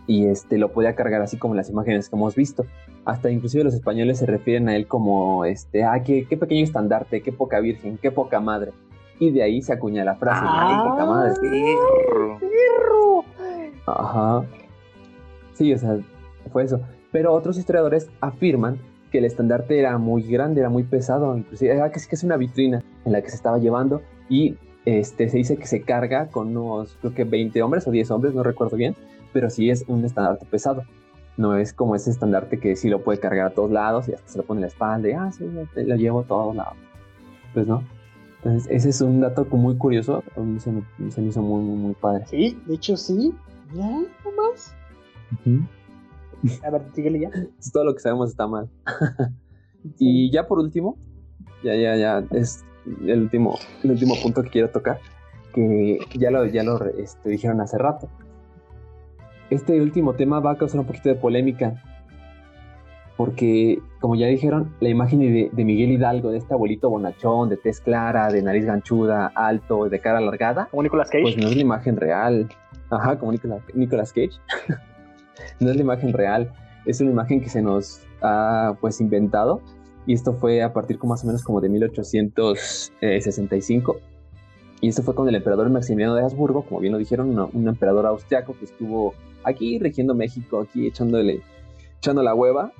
y este lo podía cargar así como las imágenes que hemos visto. Hasta inclusive los españoles se refieren a él como este, ah, qué, qué pequeño estandarte, qué poca virgen, qué poca madre. Y de ahí se acuña la frase, Ah. "Ay, poca madre. Perro. ¡Perro! Ajá. Sí, o sea, fue eso. Pero otros historiadores afirman que el estandarte era muy grande, era muy pesado, inclusive era casi que es una vitrina en la que se estaba llevando y este se dice que se carga con unos, creo que 20 hombres o 10 hombres, no recuerdo bien, pero sí es un estandarte pesado. No es como ese estandarte que sí lo puede cargar a todos lados y hasta se lo pone en la espalda y, ah, sí, lo llevo a todos lados. Pues no. Entonces, ese es un dato muy curioso, a mí se me, se me hizo muy, muy, muy padre. Sí, de hecho sí. Ya, nomás. Ujú. A ver, síguele ya. Todo lo que sabemos está mal. Y ya por último, ya, ya, ya, es el último, el último punto que quiero tocar, que ya lo, ya lo este, dijeron hace rato. Este último tema va a causar un poquito de polémica, porque, como ya dijeron, la imagen de, de Miguel Hidalgo, de este abuelito bonachón, de tez clara, de nariz ganchuda, alto, de cara alargada, Como Nicolas Cage. pues no es la imagen real. Ajá, como Nicolas, Nicolas Cage. no es la imagen real. Es una imagen que se nos ha pues inventado. Y esto fue a partir como más o menos como de 1865. Y esto fue con el emperador Maximiliano de Habsburgo, como bien lo dijeron, una- un emperador austriaco que estuvo aquí regiendo México, aquí echándole, echando la hueva.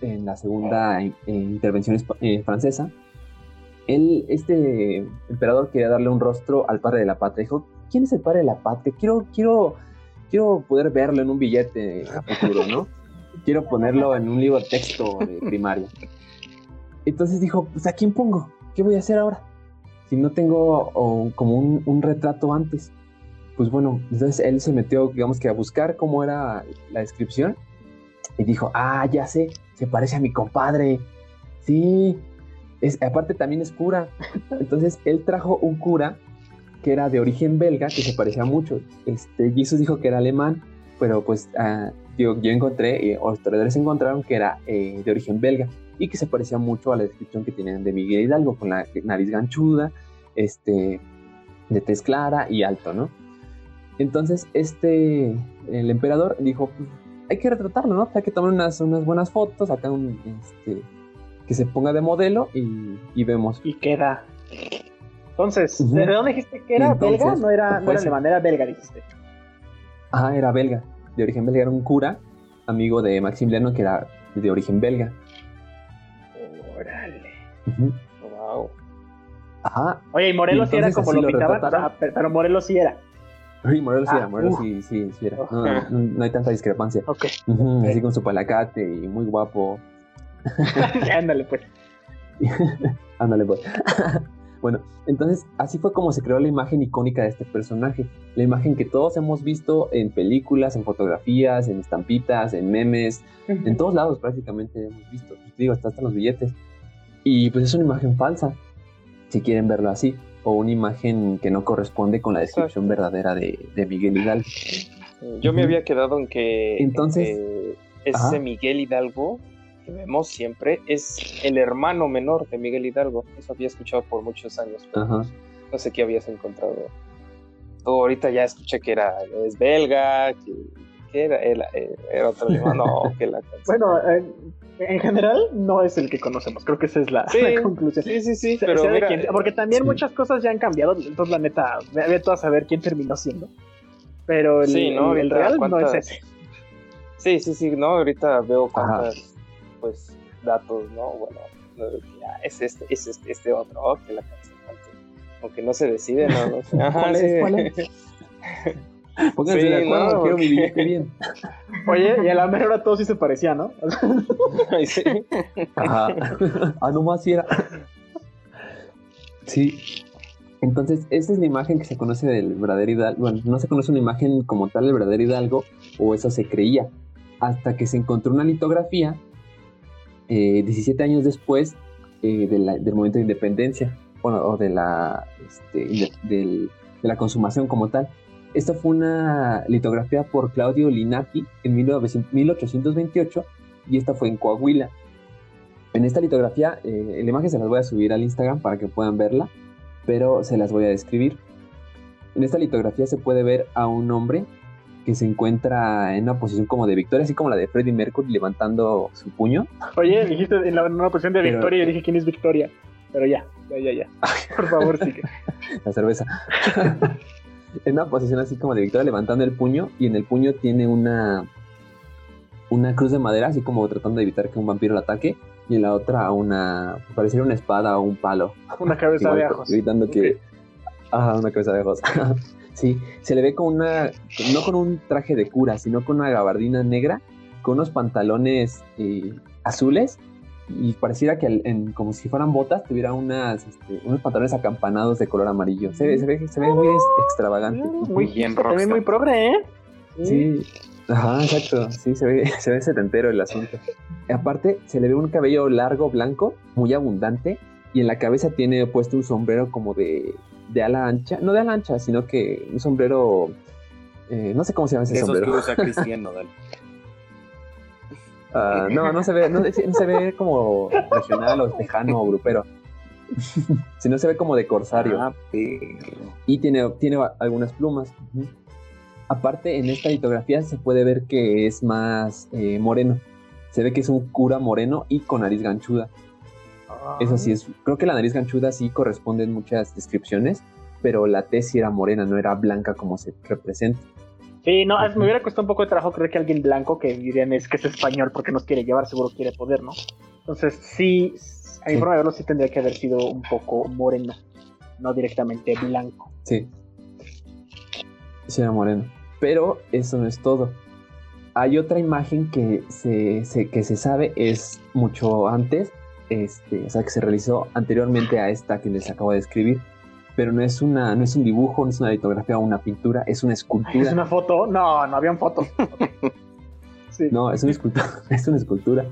en la segunda eh, intervención eh, francesa, él, este emperador quería darle un rostro al padre de la patria. Dijo, ¿quién es el padre de la patria? Quiero, quiero, quiero poder verlo en un billete a futuro, ¿no? Quiero ponerlo en un libro de texto de primaria. Entonces dijo, pues ¿a quién pongo? ¿Qué voy a hacer ahora? Si no tengo como un retrato antes. Pues bueno, entonces él se metió, digamos que a buscar cómo era la descripción y dijo, ah, ya sé, se parece a mi compadre. Sí, es, aparte también es cura. Entonces él trajo un cura que era de origen belga, que se parecía mucho. Este, Jesús dijo que era alemán, pero pues ah, yo, encontré, los historiadores encontraron que era eh, de origen belga y que se parecía mucho a la descripción que tenían de Miguel Hidalgo, con la nariz ganchuda, este, de tez clara y alto, ¿no? Entonces, este, el emperador dijo, pues, hay que retratarlo, ¿no? Hay que tomar unas, unas buenas fotos, acá un, este, que se ponga de modelo y, y vemos. Y queda. Entonces. ¿de dónde dijiste que era? Entonces, ¿Belga? No era, no pues, era alemán, era belga, dijiste. Ah, era belga, de origen belga, era un cura, amigo de Maximiliano, que era de origen belga. Órale. Wow. Ajá, Oye, y Morelos Y sí era como lo lo pintaban, pero, pero Morelos sí era. Sí, Morelos sí Ah, era, Morelos uh. sí, sí, sí era. No, no, no, no hay tanta discrepancia. Ok. Ujú, Así con su palacate y muy guapo. Ándale, pues. Ándale, pues. bueno, entonces así fue como se creó la imagen icónica de este personaje. La imagen que todos hemos visto en películas, en fotografías, en estampitas, en memes, en todos lados prácticamente hemos visto. Pues, digo, hasta en los billetes. Y pues es una imagen falsa, si quieren verlo así. O una imagen que no corresponde con la descripción verdadera de, de Miguel Hidalgo. Yo me había quedado en que Entonces- eh, ese Ajá. Miguel Hidalgo que vemos siempre es el hermano menor de Miguel Hidalgo. Eso había escuchado por muchos años. pero Ajá. No sé qué habías encontrado. Ahorita ya escuché que era es belga, que, que era, era, era otro alemán, no, que la Bueno, eh, en general no es el que conocemos. Creo que esa es la, Sí, la conclusión. sí, sí, sí, Se- pero se mira, quién- porque también sí. muchas cosas ya han cambiado. Entonces, la neta, ve, ve tú a saber quién terminó siendo. Pero el, Sí, ¿no? el- real no es ¿cuántas- ese. Sí, sí, sí, no, ahorita veo Ajá. cuántas, pues, datos, ¿no? Bueno, no, ya, es este, es este, este otro, oh, que la canción, aunque, aunque no se decide, ¿no? no. Ajá, ¿Cuál es? sí. ¿Cuál es? Pónganse Sí, de acuerdo, no, quiero porque- billete bien. Oye, y a la mera hora todo sí se parecía, ¿no? Ay, sí. Ajá. ah, nomás sí era. Sí. Entonces, esa es la imagen que se conoce del verdadero Hidalgo. Bueno, no se conoce una imagen como tal del verdadero Hidalgo, o eso se creía, hasta que se encontró una litografía eh, 17 años después eh, de la- del momento de independencia, bueno, o de la, este, del- de la consumación como tal. Esta fue una litografía por Claudio Linati en 1900 1828 y esta fue en Coahuila. En esta litografía, eh, la imagen se las voy a subir al Instagram para que puedan verla, pero se las voy a describir. En esta litografía se puede ver a un hombre que se encuentra en una posición como de victoria, así como la de Freddie Mercury levantando su puño. Oye, dijiste en, la, en una posición de Pero- Victoria, yo dije quién es Victoria. Pero ya, ya, ya, ya. Por favor, sigue. la cerveza. en una posición así como de victoria, levantando el puño, y en el puño tiene una, una cruz de madera, así como tratando de evitar que un vampiro lo ataque, y en la otra una, pareciera una espada o un palo. Una cabeza Igual, de ajos. Evitando que. Una cabeza de ajos. sí, se le ve con una. No con un traje de cura, sino con una gabardina negra, con unos pantalones eh, azules. Y pareciera que al- en- como si fueran botas, tuviera unas, este, unos pantalones acampanados de color amarillo. Se ve, se ve, se ve muy ex- extravagante. Muy Bien hipster, también rockstar. muy progre, ¿eh? Sí, ajá, exacto. Sí, se ve, se ve setentero el asunto. Aparte, se le ve un cabello largo, blanco, muy abundante, y en la cabeza tiene puesto un sombrero como de, de ala ancha, no de ala ancha, sino que un sombrero, eh, no sé cómo se llama ese esos que usa Cristian Nodal. Ah, no, no se ve, no, no se ve como regional o tejano o grupero, sino se ve como de corsario. Ah, y tiene, tiene algunas plumas. Aparte, en esta litografía se puede ver que es más eh, moreno. Se ve que es un cura moreno y con nariz ganchuda. Eso sí, es, creo que la nariz ganchuda sí corresponde en muchas descripciones, pero la tez sí era morena, no era blanca como se representa. Sí, no, es- me hubiera costado un poco de trabajo creer que alguien blanco que dirían es que es español porque nos quiere llevar, seguro quiere poder, ¿no? Entonces, sí, a mi Sí. forma de verlo, sí tendría que haber sido un poco moreno, no directamente blanco. Sí. Sí, era moreno. Pero eso no es todo. Hay otra imagen que se, se- que se sabe es mucho antes, este, o sea, que se realizó anteriormente a esta que les acabo de describir. Pero no es, una, no es un dibujo, no es una litografía o una pintura, es una escultura. ¿Es una foto? No, no habían fotos. Sí. No, es una escultura. Es una escultura.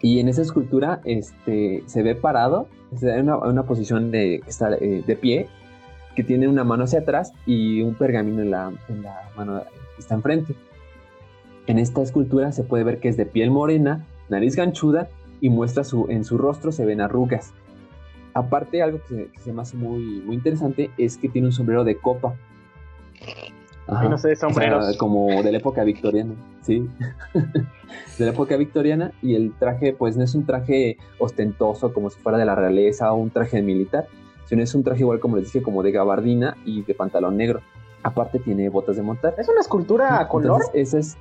Y en esa escultura este, se ve parado, se da en una, una posición de, está, eh, de pie, que tiene una mano hacia atrás y un pergamino en la, en la mano que está enfrente. En esta escultura se puede ver que es de piel morena, nariz ganchuda y muestra su, en su rostro se ven arrugas. Aparte, algo que, que se me hace muy, muy interesante es que tiene un sombrero de copa. Ay, no sé, O sea, sombreros. como de la época victoriana, sí. de la época victoriana y el traje pues no es un traje ostentoso como si fuera de la realeza o un traje militar, sino es un traje igual como les dije como de gabardina y de pantalón negro. Aparte tiene botas de montar. ¿Es una escultura a color? Entonces, esa es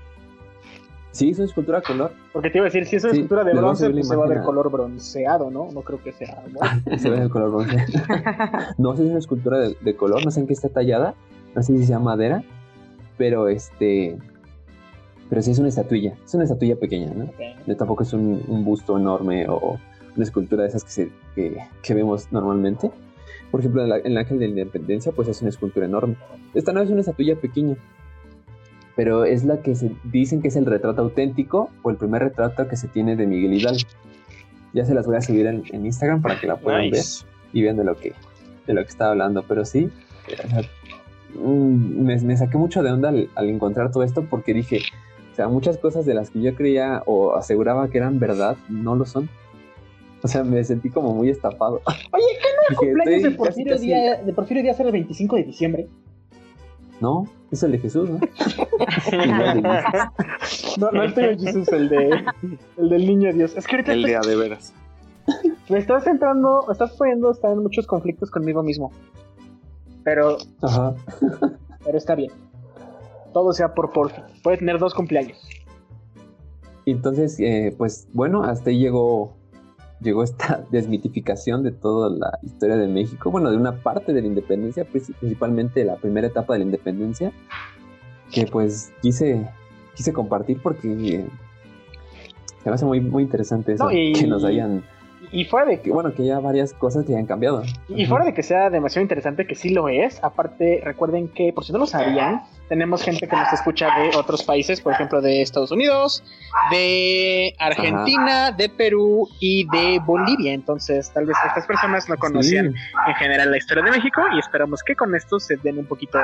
Sí, es una escultura a color. Porque te iba a decir, si es una Sí, escultura de bronce, pues se va a ver color bronceado, ¿no? No creo que sea. bueno. Se ve el color bronce. no sé si es una escultura de, de color, no sé en qué está tallada, no sé si sea madera, pero este, pero sí es una estatuilla, es una estatuilla pequeña, ¿no? No, tampoco es un, un busto enorme o una escultura de esas que, se, que, que vemos normalmente. Por ejemplo, el, el ángel de la independencia, pues es una escultura enorme. Esta no es una estatuilla pequeña, pero es la que se dicen que es el retrato auténtico o el primer retrato que se tiene de Miguel Hidalgo. Ya se las voy a subir en, en Instagram para que la puedan ver y vean de lo que de lo que estaba hablando, pero sí, o sea, mm, me, me saqué mucho de onda al, al encontrar todo esto porque dije, o sea, muchas cosas de las que yo creía o aseguraba que eran verdad no lo son. O sea, me sentí como muy estafado. Oye, ¿qué no el Dije, cumpleaños de Porfirio, Díaz, de Porfirio Díaz era el 25 de diciembre? No, es el de Jesús, ¿no? No, no el tuyo, Jesús, el, de, el del niño Dios. Es que ahorita El día de veras. me estás entrando, me estás poniendo estar en muchos conflictos conmigo mismo. Pero, Ajá. pero está bien. Todo sea por Porfi. Puede tener dos cumpleaños. Entonces, eh, pues bueno, hasta ahí llegó, llegó esta desmitificación de toda la historia de México, bueno, de una parte de la independencia, princi- principalmente la primera etapa de la independencia, que pues quise, quise compartir porque eh, se me hace muy, muy interesante eso, No, y- que nos hayan, Y fuera de que bueno, que ya varias cosas que hayan cambiado. Y fuera de que sea demasiado interesante, que sí lo es, aparte recuerden que, por si no lo sabían, tenemos gente que nos escucha de otros países, por ejemplo de Estados Unidos, de Argentina, de Perú y de Bolivia. Entonces, tal vez estas personas no conocían Sí. en general la historia de México y esperamos que con esto se den un poquito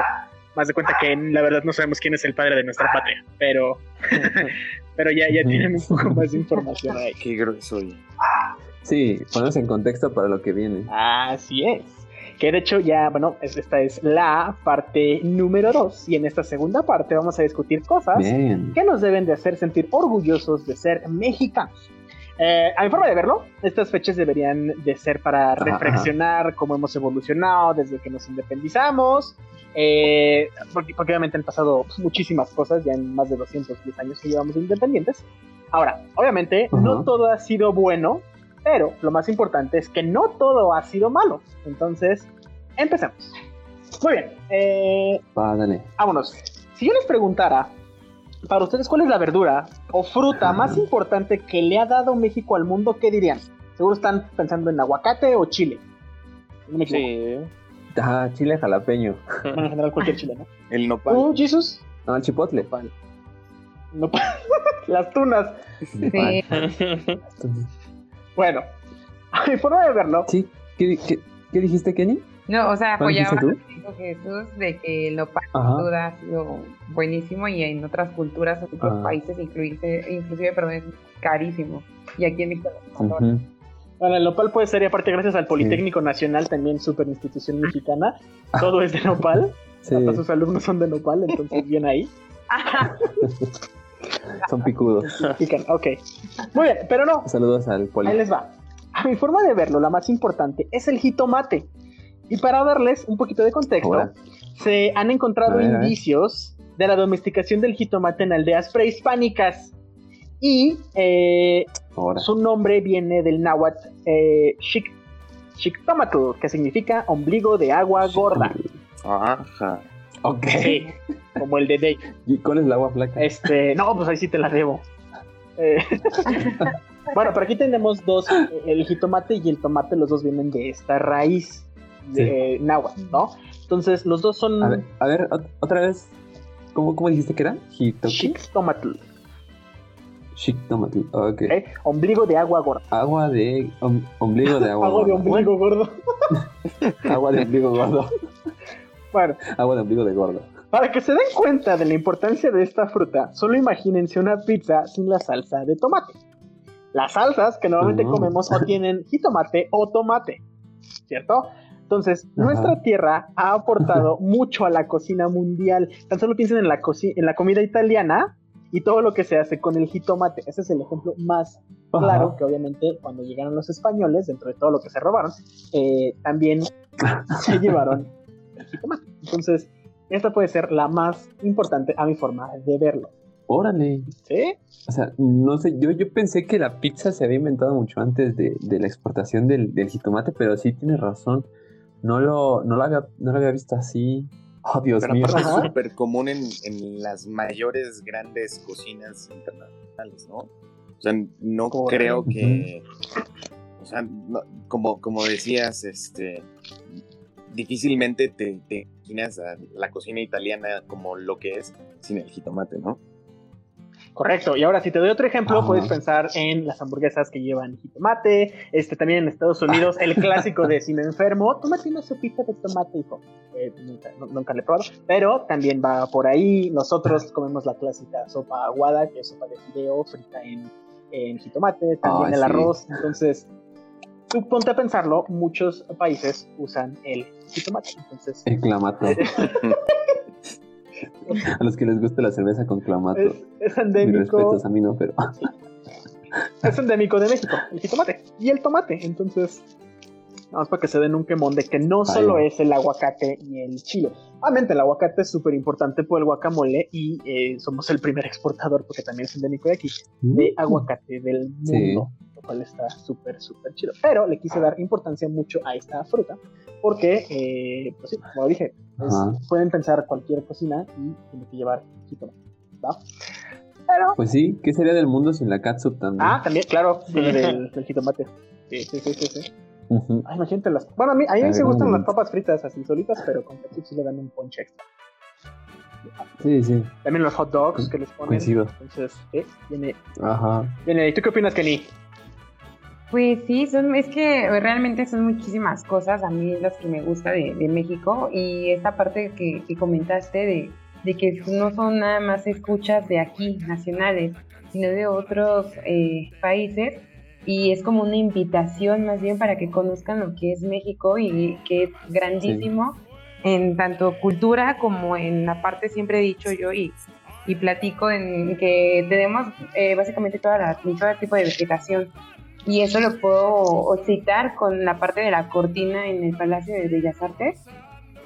más de cuenta que la verdad no sabemos quién es el padre de nuestra patria, pero, pero ya, ya tienen un poco más de información ahí. Qué grueso. oye. Sí, ponemos en contexto para lo que viene. Así es. Que de hecho ya, bueno, es- esta es la parte número 2 y en esta segunda parte vamos a discutir cosas Bien. que nos deben de hacer sentir orgullosos de ser mexicanos. Eh, a mi forma de verlo, estas fechas deberían de ser para Ajá, reflexionar cómo hemos evolucionado desde que nos independizamos, eh, porque, porque obviamente han pasado muchísimas cosas, ya en más de 210 años que llevamos independientes. Ahora, obviamente, no todo ha sido bueno, pero lo más importante es que no todo ha sido malo. Entonces, empecemos. Muy bien, eh, Va, dale. vámonos. Si yo les preguntara, para ustedes, ¿cuál es la verdura o fruta más importante que le ha dado México al mundo? ¿Qué dirían? Seguro están pensando en aguacate o chile. No me equivoco. Sí. Ajá, chile jalapeño. Bueno, en general cualquier chile, ¿no? El nopal. ¿Tú, Jesus? No, el chipotle. No, las tunas. Sí. Bueno, a mi forma de verlo, Sí, ¿qué, qué, qué dijiste, Kenny? No, o sea, ¿Cuál dijiste apoyaba lo que dijo Jesús de que el nopal sin duda ha sido buenísimo y en otras culturas, en otros Ah. países, incluirse, inclusive, perdón, es carísimo. Y aquí en México. Ujú. bueno, el nopal puede ser, y aparte gracias al Politécnico Nacional, también super institución mexicana, todo es de nopal, Sí, hasta sus alumnos son de nopal, entonces bien ahí. son picudos. Pican, ok. Muy bien, pero no, Saludos al poli. Ahí les va. A mi forma de verlo, la más importante es el jitomate. Y para darles un poquito de contexto, Ahora. se han encontrado ver, indicios de la domesticación del jitomate en aldeas prehispánicas. Y eh, su nombre viene del náhuatl eh, Xictómatl, que significa ombligo de agua gorda. Ajá. Ok. Sí, como el de Dave. ¿Y cuál es el agua flaca? Este, no, pues ahí sí te la debo. Eh, bueno, pero aquí tenemos dos, eh, el jitomate y el tomate, los dos vienen de esta raíz de náhuatl, ¿no? Entonces, los dos son A ver, a ver, ot- otra vez. ¿Cómo, cómo dijiste que era? Xictómatl, Shiktomatl. Ok. ¿ok? Ombligo de agua gorda. Agua de. om- ombligo de agua. Agua de gorda. ombligo gordo. Agua de ombligo gordo. Bueno, Agua de ombligo de gordo. para que se den cuenta de la importancia de esta fruta, solo imagínense una pizza sin la salsa de tomate. Las salsas que normalmente Ah. comemos o tienen jitomate o tomate, ¿cierto? Entonces, nuestra tierra ha aportado mucho a la cocina mundial. Tan solo piensen en la, en la comida italiana y todo lo que se hace con el jitomate. Ese es el ejemplo más claro que obviamente cuando llegaron los españoles, dentro de todo lo que se robaron, eh, también se llevaron jitomate. Entonces, esta puede ser la más importante a mi forma de verlo. Órale. ¿Sí? O sea, no sé, yo, yo pensé que la pizza se había inventado mucho antes de, de la exportación del, del jitomate, pero sí tienes razón. No lo, no lo, había, no lo había visto así. Oh, Dios Pero mío. es súper común en, en las mayores grandes cocinas internacionales, ¿no? O sea, no creo que, o sea, no- como, como decías, este, difícilmente te, te imaginas a la cocina italiana como lo que es sin el jitomate, ¿no? Correcto. Y ahora, si te doy otro ejemplo, Ajá. puedes pensar en las hamburguesas que llevan jitomate. Este, también en Estados Unidos, el clásico de si me enfermo, tómate una sopita de tomate, hijo. Eh, nunca, nu- nunca le he probado. Pero también va por ahí. Nosotros comemos la clásica sopa aguada, que es sopa de fideo frita en, en jitomate. También Ay, el sí. arroz. Entonces, tú ponte a pensarlo, muchos países usan el jitomate. Entonces, El clamato. A los que les gusta la cerveza con clamato. es, es Mis endémico. respetos a mí no, pero. Es endémico de México, el jitomate. Y el tomate. Entonces, más para que se den un quemón de que no solo es el aguacate y el chile. Obviamente, el aguacate es súper importante por el guacamole y eh, somos el primer exportador, porque también es endémico de aquí, de aguacate del mundo. Sí. Lo cual está súper, súper chido. Pero le quise dar importancia mucho a esta fruta, porque, eh, pues sí, como dije, pueden pensar cualquier cocina y tiene que llevar jitomate. ¿va? Pero Pues sí, ¿qué sería del mundo sin la catsup también? Ah, también, claro, viene del, del jitomate. Sí, sí, sí, sí, sí. Ujú. Ay, imagínate las. Bueno, a mí, a mí A ver, gustan las papas fritas así solitas, pero con ketchup sí le dan un punch extra. Sí, sí. También los hot dogs que les ponen. Coincido. Entonces, sí, viene, Ajá. viene. ¿Y tú qué opinas, Kenny? Pues sí, son, es que realmente son muchísimas cosas a mí las que me gusta de, de México y esta parte que, que comentaste de, de que no son nada más escuchas de aquí, nacionales, sino de otros eh, países y es como una invitación más bien para que conozcan lo que es México y que es grandísimo en tanto cultura como en la parte siempre he dicho yo y, y platico en que tenemos eh, básicamente toda la, todo tipo de vegetación y eso lo puedo citar con la parte de la cortina en el Palacio de Bellas Artes.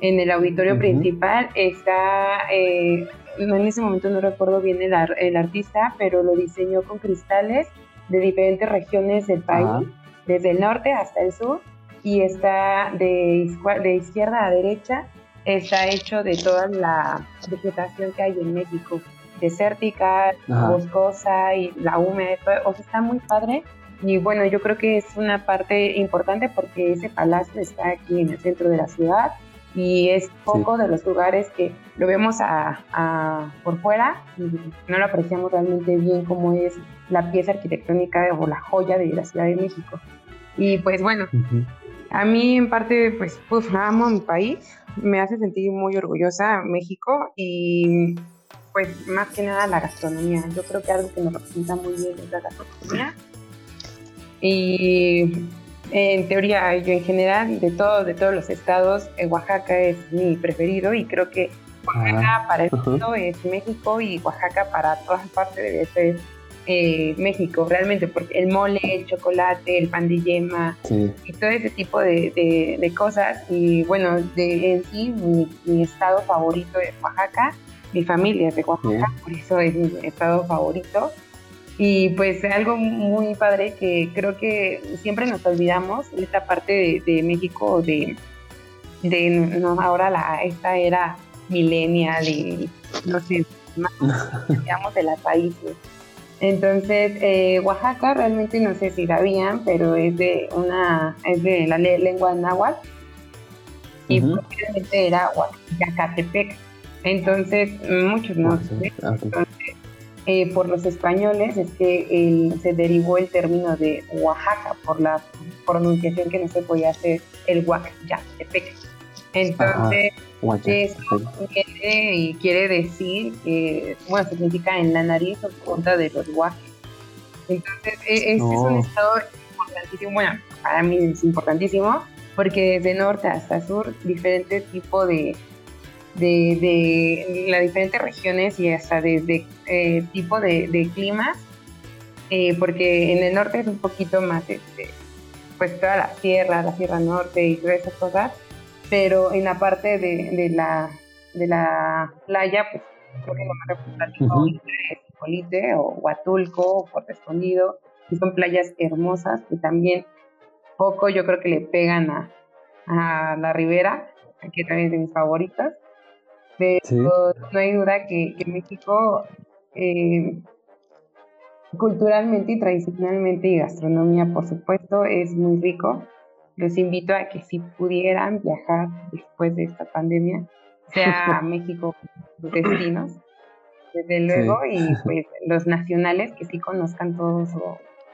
En el auditorio Ujú. principal está, eh, no en ese momento no recuerdo bien el, ar- el artista, pero lo diseñó con cristales de diferentes regiones del país, Ajá. desde el norte hasta el sur, y está de, de izquierda a derecha, está hecho de toda la vegetación que hay en México, desértica, Ajá. boscosa y la húmeda, o sea, está muy padre. Y bueno, yo creo que es una parte importante porque ese palacio está aquí en el centro de la ciudad y es poco de los lugares que lo vemos a, a- por fuera y no lo apreciamos realmente bien como es la pieza arquitectónica o la joya de la Ciudad de México. Y pues bueno, a mí en parte pues, pues amo mi país, me hace sentir muy orgullosa México y pues más que nada la gastronomía. Yo creo que algo que nos representa muy bien es la gastronomía. Y en teoría, yo en general, de, todo, de todos los estados, eh, Oaxaca es mi preferido y creo que Oaxaca para el mundo es México y Oaxaca para todas partes debe ser eh, México, realmente, porque el mole, el chocolate, el pan de yema Sí. y todo ese tipo de, de- de cosas. Y bueno, de, en sí, mi, mi estado favorito es Oaxaca, mi familia es de Oaxaca, por eso es mi estado favorito. Y pues algo muy padre que creo que siempre nos olvidamos, esta parte de, de México, de, de no, ahora la, esta era millennial y no sé, más digamos de las países. Entonces, eh, Oaxaca realmente no sé si sabían, pero es de una, es de la le- lengua náhuatl y Ujú. realmente era Oaxacatepec. Entonces, muchos no Ah, ok. Eh, por los españoles es que el- se derivó el término de Oaxaca por la pronunciación que no se podía hacer el Oaxacatepec. Entonces, Guacha. eso y quiere decir que, bueno, significa en la nariz o punta de los guajes. Entonces, este es un estado importantísimo, bueno, para mí es importantísimo, porque desde norte hasta sur, diferentes tipos de, de, de las diferentes regiones y hasta desde eh, tipo de, de climas, eh, porque en el norte es un poquito más, este, pues toda la sierra, la sierra norte y todas esas cosas, pero en la parte de, de la, de la playa, pues creo que lo más representativo Ujú. es Polite o Huatulco o Puerto Escondido, y son playas hermosas que también poco yo creo que le pegan a, a la ribera, que también es de mis favoritas. Pero Sí. no hay duda que, que México, eh, culturalmente y tradicionalmente y gastronomía, por supuesto, es muy rico. Los invito a que si pudieran viajar después de esta pandemia, sea a México sus destinos, desde luego, y pues los nacionales que sí conozcan todos su-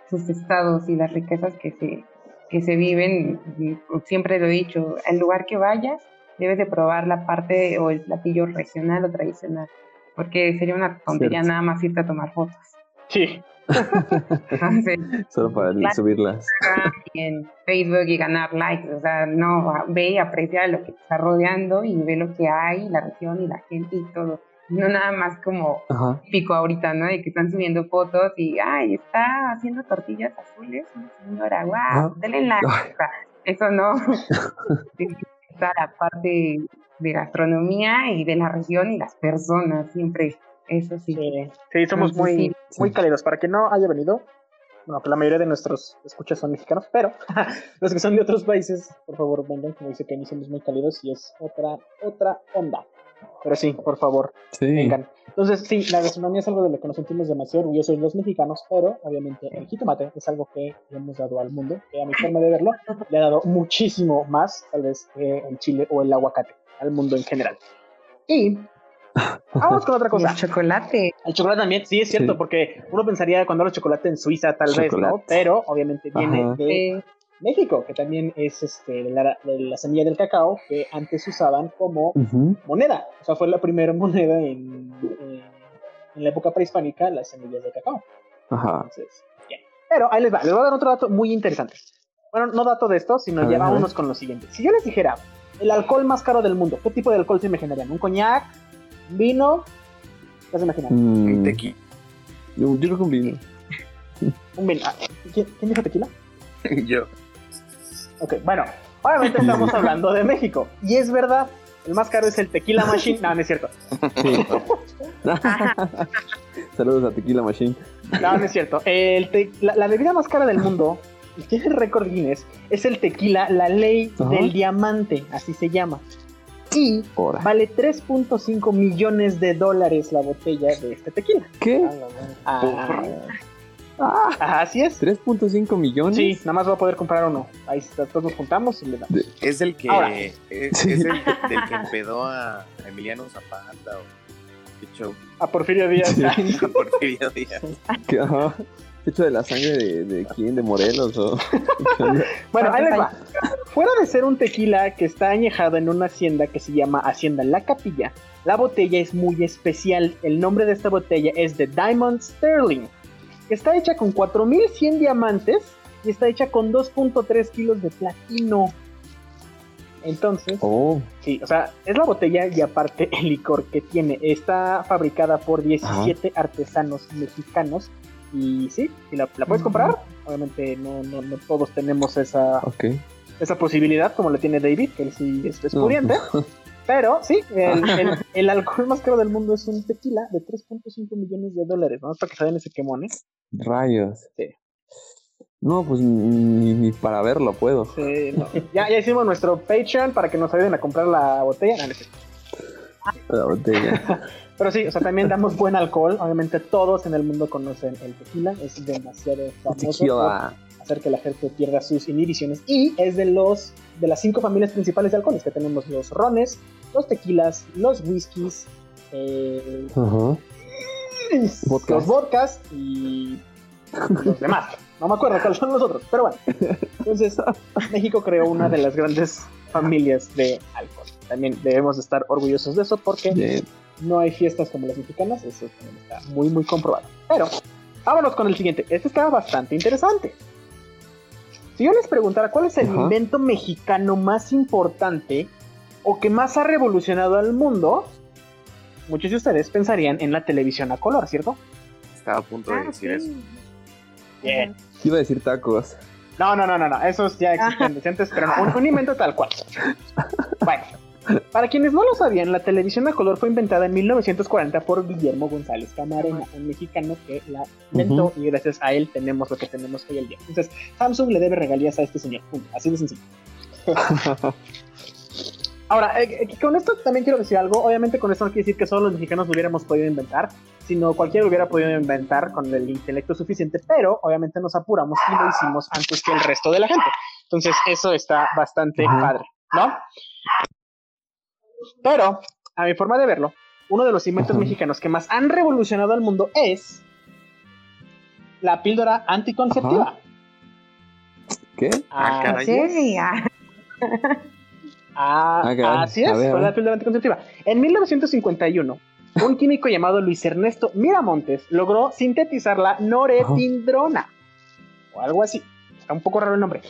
sus estados y las riquezas que se, que se viven. Y Siempre lo he dicho, al lugar que vayas, debes de probar la parte o el platillo regional o tradicional, porque sería una tontería Cierto. nada más irte a tomar fotos. Sí. Entonces, Solo para subirlas. En Facebook y ganar likes, o sea, no, ve y aprecia lo que te está rodeando y ve lo que hay, la región y la gente y todo. No nada más como Ajá. pico ahorita, ¿no? De que están subiendo fotos y, ay, está haciendo tortillas azules, una señora, wow, Ah. denle like. O sea, eso no. está la parte de gastronomía y de la región y las personas, siempre, eso sí. Sí, sí, somos Entonces, muy, sí. muy cálidos. Para que no haya venido, bueno, que la mayoría de nuestros escuchas son mexicanos, pero los que son de otros países, por favor, vengan. Como dice Kenny, somos muy cálidos y es otra, otra onda. Pero sí, por favor, Sí. vengan. Entonces, sí, la gastronomía es algo de lo que nos sentimos demasiado orgullosos los mexicanos, pero obviamente el jitomate es algo que le hemos dado al mundo, que a mi forma de verlo, le ha dado muchísimo más, tal vez, que el chile o el aguacate, al mundo en general. Y vamos con otra cosa. el chocolate. El chocolate también, sí, es cierto, Sí. porque uno pensaría cuando habla chocolate en Suiza, tal vez, ¿no? Chocolate. Pero obviamente viene Ajá. de México, que también es este, la, semilla del cacao, que antes usaban como moneda. O sea, fue la primera moneda en, en, en la época prehispánica, las semillas de cacao. Ajá. Entonces, bien. Pero ahí les va, les voy a dar otro dato muy interesante. Bueno, no dato de esto, sino ya vámonos con lo siguiente. Si yo les dijera el alcohol más caro del mundo, ¿qué tipo de alcohol se imaginarían? ¿Un coñac? ¿Un vino? ¿Qué se imaginan? Mm, Tequi- yo, yo creo que un vino. Un vino. Ah, ¿Quién, quién dijo tequila? Yo. Ok, bueno, obviamente estamos hablando de México. Y es verdad, el más caro es el Tequila Machine. No, no es cierto. Sí. Saludos a Tequila Machine. No, no es cierto. El te- la, la bebida más cara del mundo, y tiene el récord Guinness, es el tequila, la ley del diamante, así se llama. Y vale 3.5 millones de dólares la botella de este tequila. ¿Qué? Ah, Ah, ajá, así es. 3.5 millones. Sí, nada más voy a poder comprar uno. Ahí está, todos nos juntamos y le damos. Es el que. Ahora. Es, Sí. es el que- del que empedó a Emiliano Zapata o. Qué show. A Porfirio Díaz. Sí. A Porfirio Díaz. ¿Qué? Ajá. ¿Hecho de la sangre de, de quién? ¿De Morelos? O... Bueno, ahí les va. Fuera de ser un tequila que está añejado en una hacienda que se llama Hacienda La Capilla, la botella es muy especial. El nombre de esta botella es The Diamond Sterling. Está hecha con 4100 diamantes y está hecha con 2.3 kilos de platino. Entonces, Oh, sí, o sea, es la botella y aparte el licor que tiene. Está fabricada por 17 artesanos mexicanos Y sí, y la, la puedes comprar. Obviamente no, no, no todos tenemos esa, esa posibilidad como la tiene David, que él sí es, es No. pudiente. Pero sí, el, el- el alcohol más caro del mundo es un tequila de 3.5 millones de dólares, ¿no? Para que se den ese quemón, ¿eh? Rayos. Sí. No, pues ni, ni para verlo puedo. Sí, no. ya, ya hicimos nuestro Patreon para que nos ayuden a comprar la botella. No, no. La botella. Pero sí, o sea, también damos buen alcohol. Obviamente todos en el mundo conocen el tequila. Es demasiado famoso Tequila. por hacer que la gente pierda sus inhibiciones. Y es de los de las cinco familias principales de alcoholes que tenemos los rones, los tequilas, los whiskies, eh, los vodkas y los demás. No me acuerdo cuáles son los otros, pero bueno. Entonces, México creó una de las grandes familias de alcohol. También debemos de estar orgullosos de eso porque no hay fiestas como las mexicanas, eso también está muy, muy comprobado. Pero, vámonos con el siguiente. Este está bastante interesante. Si yo les preguntara cuál es el Ajá. invento mexicano más importante o que más ha revolucionado al mundo, muchos de ustedes pensarían en la televisión a color, ¿cierto? Estaba a punto de Ah, decir eso. sí. Bien. Iba a decir tacos. No, no, no, no, no. Esos ya existen desde antes, pero no, un, un invento tal cual. Bueno, para quienes no lo sabían, la televisión a color fue inventada en 1940 por Guillermo González Camarena, un mexicano que la inventó y gracias a él tenemos lo que tenemos hoy en día. Entonces, Samsung le debe regalías a este señor. Punto. Así de sencillo. Ahora, eh, eh, con esto también quiero decir algo. Obviamente, con esto no quiere decir que solo los mexicanos lo hubiéramos podido inventar, sino cualquiera lo hubiera podido inventar con el intelecto suficiente, pero obviamente nos apuramos y lo hicimos antes que el resto de la gente. Entonces, eso está bastante padre, ¿no? Pero, a mi forma de verlo, uno de los inventos Ajá. mexicanos que más han revolucionado al mundo es la píldora anticonceptiva. ¿Qué? Ah, Ah. Sí, ah, Ah, Ah, así es, A ver, a fue la píldora anticonceptiva. En 1951, un químico llamado Luis Ernesto Miramontes logró sintetizar la noretindrona, o algo así. Está un poco raro el nombre.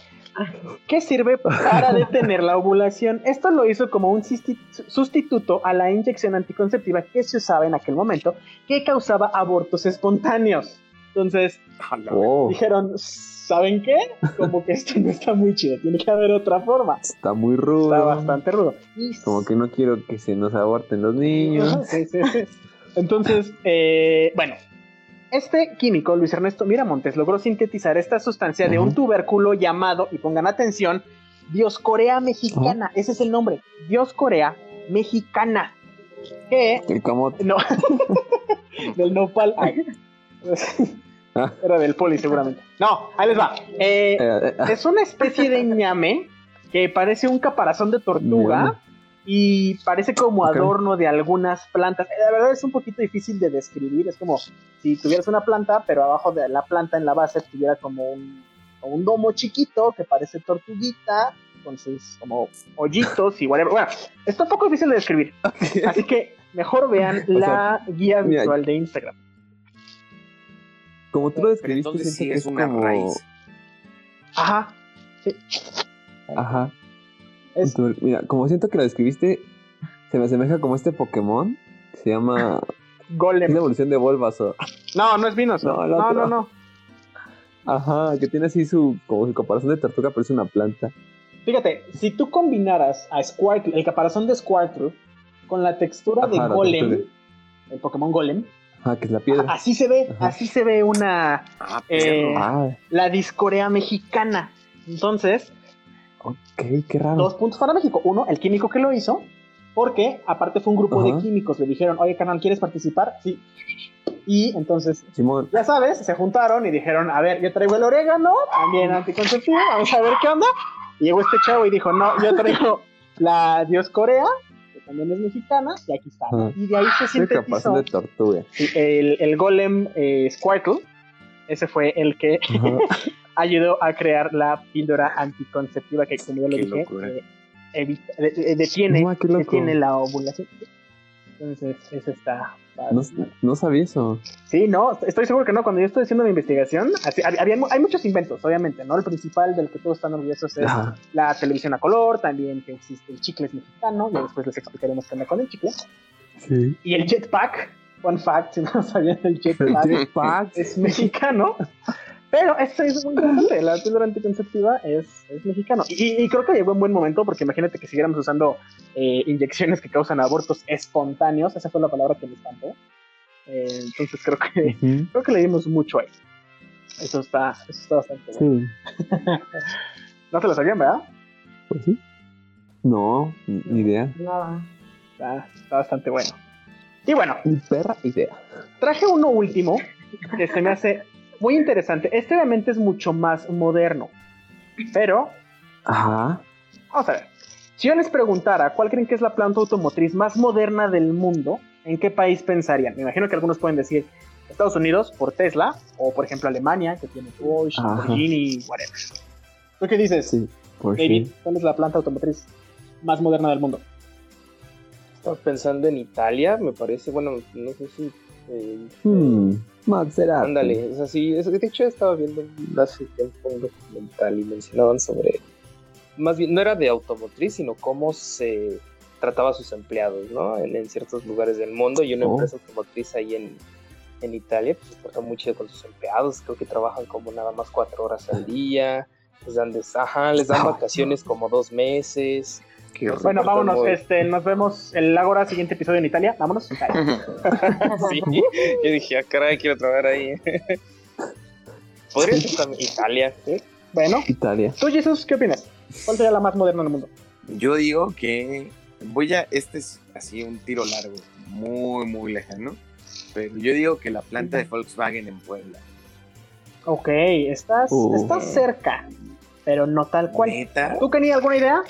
Que sirve para detener la ovulación. Esto lo hizo como un sustituto a la inyección anticonceptiva que se usaba en aquel momento, que causaba abortos espontáneos. Entonces, Oh, dijeron, ¿saben qué? Como que esto no está muy chido, tiene que haber otra forma. está muy rudo. Está bastante rudo. Como que no quiero que se nos aborten los niños. Ajá, sí, sí, sí. Entonces, eh, bueno, este químico, Luis Ernesto Miramontes, logró sintetizar esta sustancia de un tubérculo llamado, y pongan atención, Dioscorea mexicana. Ese es el nombre, Dioscorea mexicana. Que, camote. no, del nopal. Ay. Ah. Era del poli, seguramente. No, ahí les va. Eh, Eh, eh, es una especie de ñame que parece un caparazón de tortuga. Y parece como adorno de algunas plantas. Eh, La verdad es un poquito difícil de describir. Es como si tuvieras una planta, pero abajo de la planta en la base tuviera como un, como un domo chiquito que parece tortuguita con sus como hoyitos y whatever. Bueno, está un poco difícil de describir. Así que mejor vean O la guía mira, visual de Instagram. como tú lo describiste, sí es es una como... raíz. Ajá. Sí. Ajá. Es- Mira, como siento que lo describiste, se me asemeja como este Pokémon que se llama... Es Golem. la evolución de Bulbasaur. No, no es Venusaur. No, No, no. Ajá, que tiene así su... como su caparazón de tortuga, pero es una planta. Fíjate, si tú combinaras a Squirtle, el caparazón de Squirtle, con la textura de Ajá, Golem, textura. el Pokémon Golem, Ajá, que es la piedra. así se ve, Ajá. así se ve una, Ah, Eh. Ah, la discorea mexicana. Entonces, ok, qué raro. dos puntos para México. Uno, el químico que lo hizo, porque aparte fue un grupo de químicos, le dijeron, oye, carnal, ¿quieres participar? Sí. Y entonces, Simón. ya sabes, se juntaron y dijeron, a ver, yo traigo el orégano, también anticonceptivo, vamos a ver qué onda. Y llegó este chavo y dijo, no, yo traigo la Dioscorea, que también es mexicana, y aquí está. Y de ahí se sintetizó de tortuga. el, el golem eh, Squirtle, ese fue el que. ayudó a crear la píldora anticonceptiva que, como ya lo Qué dije, eh, evita- de- de- detiene, No, detiene la ovulación. Entonces, eso está... No, no sabía eso. Sí, no, estoy seguro que no. Cuando yo estoy haciendo mi investigación, así- hab- había hay muchos inventos, obviamente, ¿no? El principal del que todos están orgullosos es Ajá. la televisión a color, también que existe el chicle es mexicano, y después les explicaremos qué onda con el chicle. Sí. Y el jetpack, Fun fact, si no sabían el jetpack, Jetpack. es mexicano. Pero esto es muy interesante, la píldora anticonceptiva es, es mexicano. Y, y creo que llegó en buen momento, porque imagínate que siguiéramos usando eh, inyecciones que causan abortos espontáneos, esa fue la palabra que me espantó. Eh, entonces creo que, creo que le dimos mucho ahí. Eso está, eso está bastante bueno. Sí, No se lo sabían, ¿verdad? pues sí. No, ni idea. Nada. Está, está bastante bueno. Y bueno, Ni perra idea. traje uno último que se me hace muy interesante. Este obviamente es mucho más moderno. Pero, Ajá. vamos a ver. Si yo les preguntara cuál creen que es la planta automotriz más moderna del mundo, ¿en qué país pensarían? Me imagino que algunos pueden decir Estados Unidos por Tesla, o por ejemplo Alemania, que tiene Porsche. Lamborghini, whatever. ¿Tú qué dices, Sí, por David? ¿Cuál es la planta automotriz más moderna del mundo? Estaba pensando en Italia, me parece, bueno, no sé si... eh, Hmm, Maserati. Ándale, es así. es- de hecho, estaba viendo hace tiempo un documental y mencionaban sobre. Más bien, no era de automotriz, sino cómo se trataba a sus empleados, ¿no? En, en ciertos lugares del mundo. Y una Oh. empresa automotriz ahí en, en Italia, pues se porta mucho con sus empleados. Creo que trabajan como nada más cuatro horas al día. Les dan, des- ajá, les dan vacaciones como dos meses. Qué horror. Bueno, vámonos. Este, nos vemos el Ágora, siguiente episodio en Italia. Vámonos. Italia. Sí, yo dije, ah, caray, quiero trabajar ahí. Podría ser también Italia, ¿eh? Bueno, Italia. tú, Jesús, ¿qué opinas? ¿Cuál sería la más moderna del mundo? Yo digo que voy a, este es así un tiro largo, muy, muy lejano, pero yo digo que la planta de Volkswagen en Puebla. Ok, estás, Uh. estás cerca, pero no tal cual. ¿Neta? ¿Tú tenías alguna idea?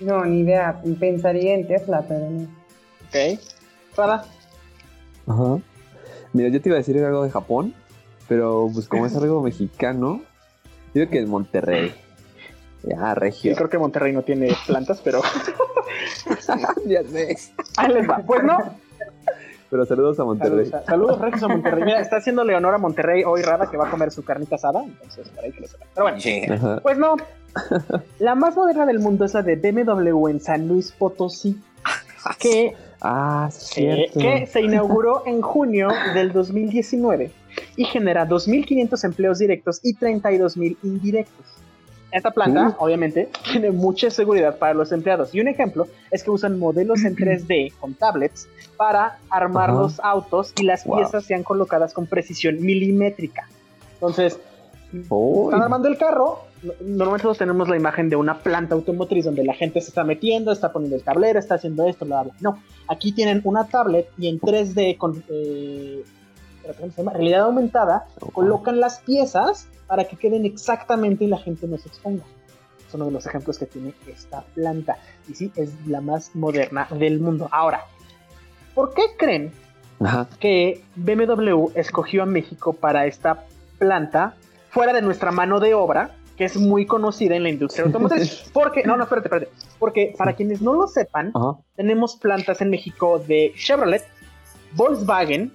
No, ni idea. Pensaría en Tesla, pero no. Ok. Sara, Ajá. Mira, yo te iba a decir algo de Japón, pero pues como es algo mexicano, yo creo que en Monterrey. Ya, regio. creo que Monterrey no tiene plantas, pero ya sé. ahí les va. Pues no. Pero saludos a Monterrey. Saludos, saludos regios a Monterrey. Mira, está haciendo Leonor a Monterrey hoy rara que va a comer su carnita asada, entonces por ahí que lo sepan. Pero bueno, Yeah. Pues no. La más moderna del mundo es la de BMW en San Luis Potosí, que Ah, sí, eh, cierto. que se inauguró en junio del 2019 y genera 2.500 empleos directos y 32.000 indirectos. Esta planta, obviamente, tiene mucha seguridad para los empleados. Y un ejemplo es que usan modelos en 3D con tablets para armar Ajá. los autos y las Wow. piezas sean colocadas con precisión milimétrica. Entonces, están armando el carro. no- Normalmente tenemos la imagen de una planta automotriz donde la gente se está metiendo, está poniendo el tablero, está haciendo esto, bla, bla. No, aquí tienen una tablet y en 3D con eh, ¿cómo se llama? realidad aumentada colocan las piezas para que queden exactamente y la gente no se exponga. Es uno de los ejemplos que tiene esta planta. Y sí, es la más moderna del mundo. Ahora, ¿por qué creen Ajá. que BMW escogió a México para esta planta fuera de nuestra mano de obra, que es muy conocida en la industria automotriz. Porque, no, no, espérate, espérate. Porque para quienes no lo sepan, Ajá. tenemos plantas en México de Chevrolet, Volkswagen,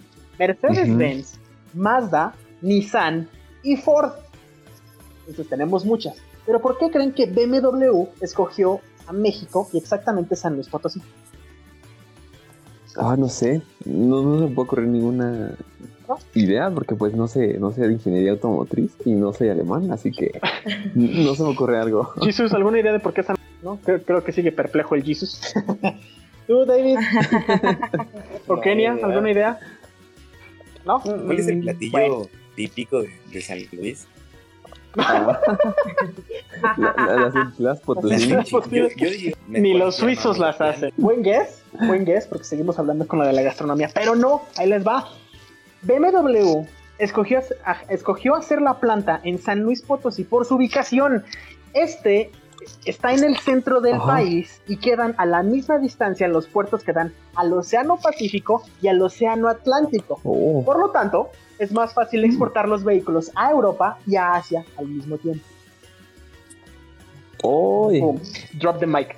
Mercedes-Benz, Mazda, Nissan y Ford. Entonces tenemos muchas. Pero ¿por qué creen que BMW escogió a México y exactamente San Luis Potosí? Ah, no sé. No, no se me puede ocurrir ninguna ¿No? idea porque pues no sé, no sé de ingeniería automotriz y no soy alemán, así que no se me ocurre algo. Jesus, ¿alguna idea de por qué San no? Creo, creo que sigue perplejo el Jesus. ¿Tú, David? ¿O No, Kenia? ¿Alguna idea? ¿No? ¿Cuál es el platillo Bueno. típico de, de San Luis? Ah. La- la- las las potosí. Las Yo, yo Ni los suizos las hacen. Buen guess, buen guess, porque seguimos hablando con la de la gastronomía. Pero no, ahí les va. BMW escogió, escogió hacer la planta en San Luis Potosí por su ubicación. Este está en el centro del Ajá. país y quedan a la misma distancia los puertos que dan al Océano Pacífico y al Océano Atlántico. Oh, Por lo tanto, es más fácil exportar los vehículos a Europa y a Asia al mismo tiempo. Boom. Drop the mic.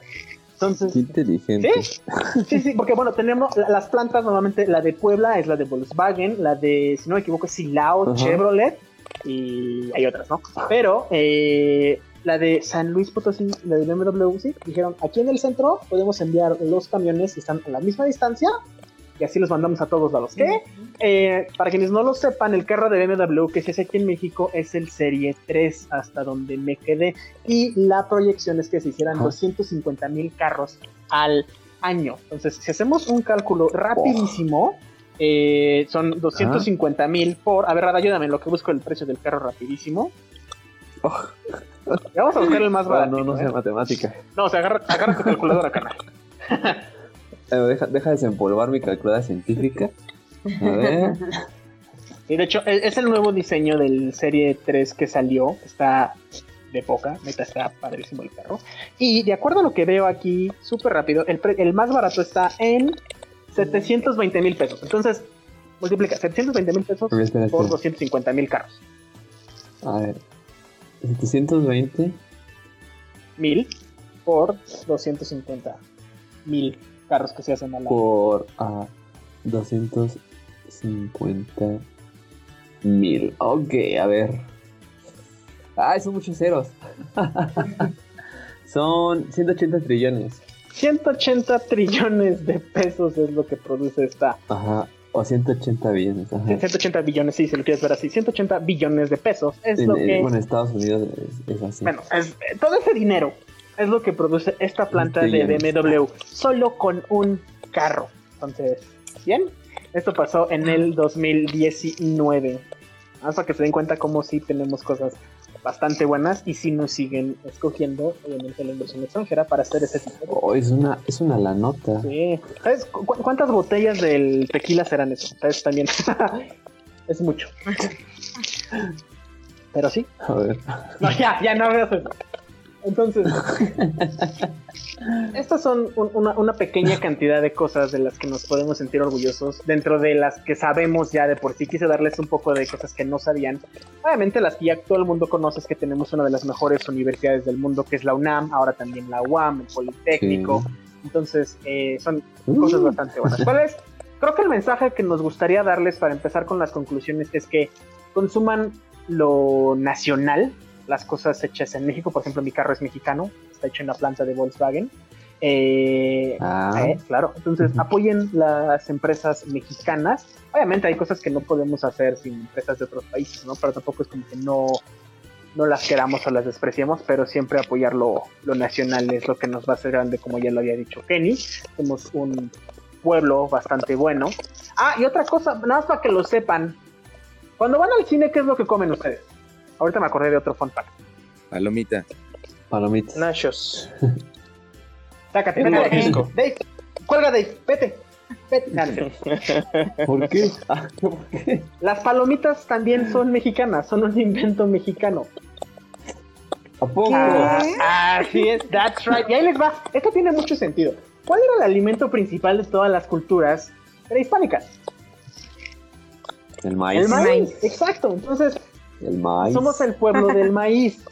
Entonces, ¡Qué inteligente! ¿Sí? Sí, sí, porque bueno, tenemos la- las plantas, normalmente la de Puebla es la de Volkswagen, la de, si no me equivoco, es Silao. Chevrolet y hay otras, ¿no? Pero eh, la de San Luis Potosí, la de BMW, sí, dijeron, aquí en el centro podemos enviar los camiones que están a la misma distancia y así los mandamos a todos lados. ¿Qué? Eh, para quienes no lo sepan, el carro de BMW que se hace aquí en México es el Serie 3, hasta donde me quedé. Y la proyección es que se hicieran Ajá. 250 mil carros al año. Entonces, si hacemos un cálculo rapidísimo, eh, son 250 mil por... A ver, Rada, ayúdame, en lo que busco el precio del carro rapidísimo. Oh. Vamos a buscar el más barato. no, no sé matemática. No, o sea, agarra, agarra tu calculadora, canal. Eh, deja, deja desempolvar mi calculadora científica. A ver. Y de hecho, e- es el nuevo diseño del Serie 3 que salió. Está de poca, neta, está padrísimo el carro. Y de acuerdo a lo que veo aquí, súper rápido, el, pre- el más barato está en 720 mil pesos. Entonces, multiplica 720 mil pesos espera, por espera. 250 mil carros. A ver. 720 Mil por 250 mil carros que se hacen al año. por ah, 250 mil. Ok, a ver. Ay, son muchos ceros. son 180 trillones. 180 trillones de pesos es lo que produce esta Ajá. O 180 billones. Ajá. 180 billones, sí, si lo quieres ver así, 180 billones de pesos es En- lo que, bueno, en Estados Unidos es, es así. bueno, es- todo ese dinero es lo que produce esta planta de. BMW, solo con un carro. Entonces, bien, esto pasó en el 2019. Hasta que se den cuenta como si tenemos cosas bastante buenas y si nos siguen escogiendo, obviamente, la inversión extranjera para hacer ese tipo de Oh, es una, es una la nota. Sí. ¿Sabes cu- cu- cuántas botellas del tequila serán eso? ¿Sabes? También. es mucho. Pero sí. A ver. No, ya, ya no veas eso. Entonces, estas son un- una, una pequeña cantidad de cosas de las que nos podemos sentir orgullosos, dentro de las que sabemos ya de por sí. Quise darles un poco de cosas que no sabían. Obviamente las que ya todo el mundo conoce es que tenemos una de las mejores universidades del mundo, que es la UNAM, ahora también la UAM, el Politécnico. Entonces, eh, son cosas Uh. bastante buenas. ¿Cuál es? Creo que el mensaje que nos gustaría darles para empezar con las conclusiones es que consuman lo nacional, las cosas hechas en México. Por ejemplo, mi carro es mexicano, está hecho en la planta de Volkswagen. Eh, Ah. eh, claro, entonces apoyen las empresas mexicanas. Obviamente hay cosas que no podemos hacer sin empresas de otros países, ¿no? Pero tampoco es como que no, no las queramos o las despreciemos, pero siempre apoyar lo, lo nacional es lo que nos va a hacer grande, como ya lo había dicho Kenny. Somos un pueblo bastante bueno. Ah, y otra cosa, nada más para que lo sepan. Cuando van al cine, ¿qué es lo que comen ustedes? Ahorita me acordé de otro fun fact. Palomita. Palomitas. Nachos. Sácate, vete. Dave, cuelga Dave, vete. Vete. ¿Por qué? ¿por qué? Las palomitas también son mexicanas, son un invento mexicano. ¿A poco? Ah, así es, that's right. Y ahí les va. Esto tiene mucho sentido. ¿Cuál era el alimento principal de todas las culturas prehispánicas? El maíz. El maíz. Exacto. Entonces, El maíz. somos el pueblo del maíz.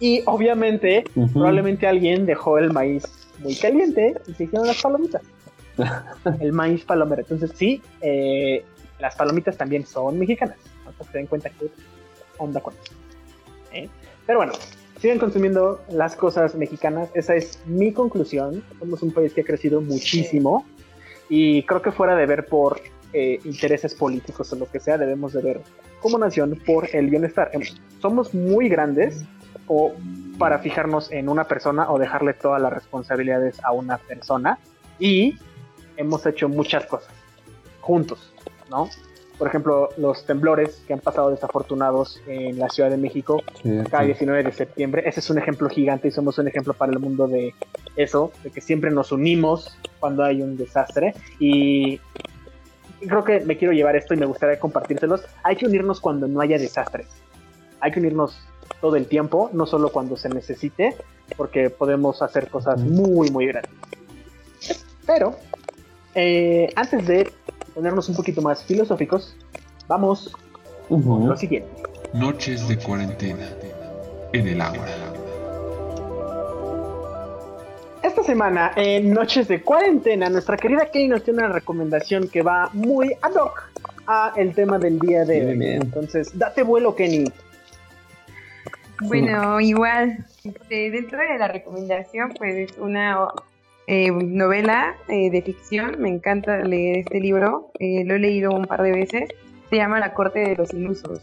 Y obviamente, probablemente alguien dejó el maíz muy caliente y se hicieron las palomitas. el maíz palomero. Entonces, sí, eh, las palomitas también son mexicanas. Para que se den cuenta que onda con eso. ¿eh? Pero bueno, sigan consumiendo las cosas mexicanas. Esa es mi conclusión. Somos un país que ha crecido muchísimo. Y creo que fuera de ver por eh, intereses políticos o lo que sea, debemos de ver como nación por el bienestar. Em, Somos muy grandes o para fijarnos en una persona o dejarle todas las responsabilidades a una persona y hemos hecho muchas cosas juntos, ¿no? Por ejemplo, los temblores que han pasado desafortunados en la Ciudad de México Sí, cada sí. 19 de septiembre. Ese es un ejemplo gigante y somos un ejemplo para el mundo de eso, de que siempre nos unimos cuando hay un desastre. Y creo que me quiero llevar esto y me gustaría compartírselos. Hay que unirnos cuando no haya desastres. Hay que unirnos todo el tiempo, no solo cuando se necesite, porque podemos hacer cosas muy, muy grandes. Pero, eh, antes de ponernos un poquito más filosóficos, vamos con Ujú. lo siguiente. Noches de cuarentena en el agua. Esta semana, en Noches de Cuarentena, nuestra querida Kelly nos tiene una recomendación que va muy ad hoc a el tema del día de Bien, hoy. bien. Entonces, date vuelo, Kenny. Bueno, igual, este, dentro de la recomendación, pues es una eh, novela eh, de ficción. Me encanta leer este libro. Eh, lo he leído un par de veces. Se llama La Corte de los Ilusos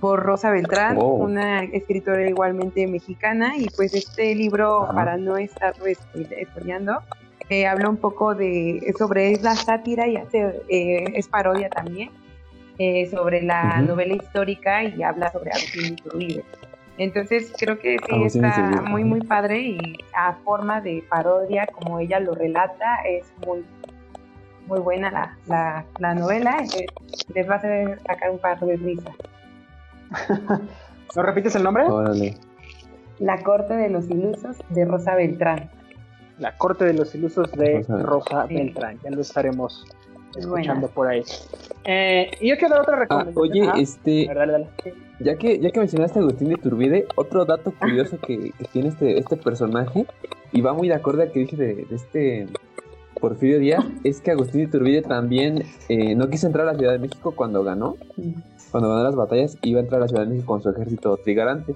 por Rosa Beltrán, Wow. una escritora igualmente mexicana. Y pues este libro, Ajá. para no estar spoileando, eh, habla un poco de sobre es la sátira y hace, eh, es parodia también eh, sobre la Ujú. novela histórica y habla sobre Agustín Iturbide. Entonces creo que sí Agustín está Iturbide, muy muy padre y a forma de parodia como ella lo relata es muy muy buena la, la, la novela, les va a hacer sacar un par de risas. ¿No repites el nombre? Órale. La corte de los ilusos de Rosa Beltrán. La Corte de los Ilusos de Rosa- Rosa Sí. Beltrán. Ya lo estaremos Es escuchando buena. por ahí. Eh, y yo quiero dar otra Ah, recomendación. oye, este, A ver, dale, dale. ya que, ya que mencionaste a Agustín de Iturbide, otro dato curioso que, que tiene este, este personaje, y va muy de acuerdo al que dije de, de este Porfirio Díaz, es que Agustín de Iturbide también eh, no quiso entrar a la Ciudad de México cuando ganó, cuando ganó las batallas, iba a entrar a la Ciudad de México con su ejército trigarante.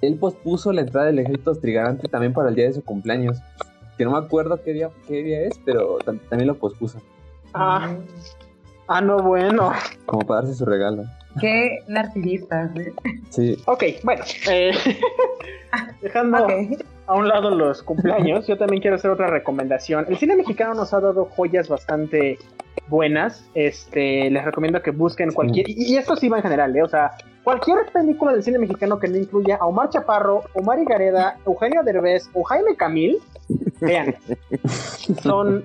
Él pospuso la entrada del ejército trigarante también para el día de su cumpleaños, que no me acuerdo qué día, qué día es, pero tam- también lo pospuso, Ah, ah, no, bueno. como para darse su regalo. Qué narcisista. ¿eh? Sí, Ok, bueno. eh, dejando a un lado los cumpleaños, yo también quiero hacer otra recomendación. El cine mexicano nos ha dado joyas bastante buenas. Este, les recomiendo que busquen cualquier. Y, y esto sí va en general, ¿eh? O sea, cualquier película del cine mexicano que no incluya a Omar Chaparro, Omar Higareda, Eugenio Derbez o Jaime Camil, vean. Son,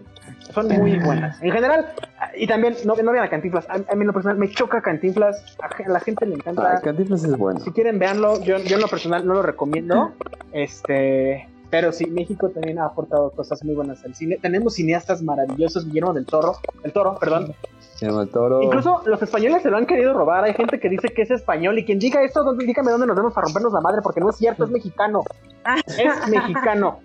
son muy buenas. En general, y también no, no vean a Cantinflas. A, a mí en lo personal me choca Cantinflas. A, la gente le encanta. ah, Cantinflas es bueno. Si quieren verlo, yo, yo en lo personal no lo recomiendo. Este, pero sí, México también ha aportado cosas muy buenas al cine. Tenemos cineastas maravillosos, Guillermo del Toro, del Toro, perdón. Guillermo del Toro. Incluso los españoles se lo han querido robar. Hay gente que dice que es español y quien diga esto, ¿dónde- dígame dónde nos vemos para rompernos la madre, porque no es cierto, es mexicano. Es mexicano.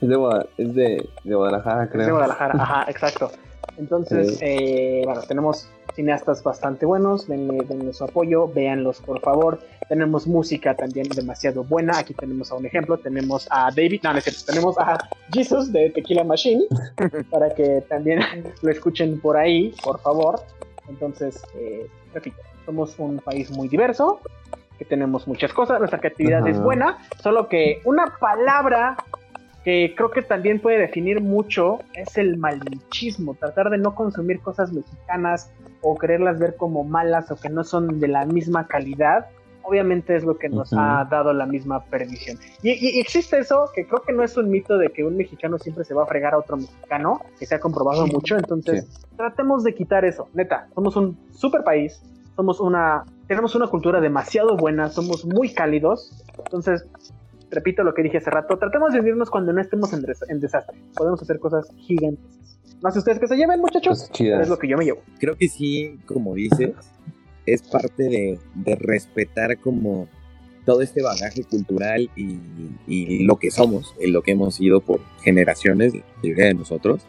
Es de, es de, de Guadalajara, creo. Es de Guadalajara, ajá, exacto. Entonces, Sí. eh, bueno, tenemos cineastas bastante buenos, denle, denle su apoyo, véanlos por favor. Tenemos música también demasiado buena. Aquí tenemos a un ejemplo, tenemos a David, no, no es cierto, tenemos a Jesus de Tequila Machine, para que también lo escuchen por ahí, por favor. Entonces, eh, repito, somos un país muy diverso, que tenemos muchas cosas, nuestra creatividad es buena, solo que una palabra que creo que también puede definir mucho es el malinchismo, tratar de no consumir cosas mexicanas o quererlas ver como malas o que no son de la misma calidad. Obviamente es lo que nos Ujú. ha dado la misma perdición. Y, y- existe eso, que creo que no es un mito de que un mexicano siempre se va a fregar a otro mexicano, que se ha comprobado mucho, entonces tratemos de quitar eso, neta, somos un super país, somos una, tenemos una cultura demasiado buena, somos muy cálidos, entonces repito lo que dije hace rato, tratemos de unirnos cuando no estemos en, des- en desastre. Podemos hacer cosas gigantes. No sé ustedes que se lleven, muchachos. Pero Es lo que yo me llevo. creo que sí, como dices, es parte de, de respetar como todo este bagaje cultural y, y lo que somos, y lo que hemos sido por generaciones, la mayoría de nosotros.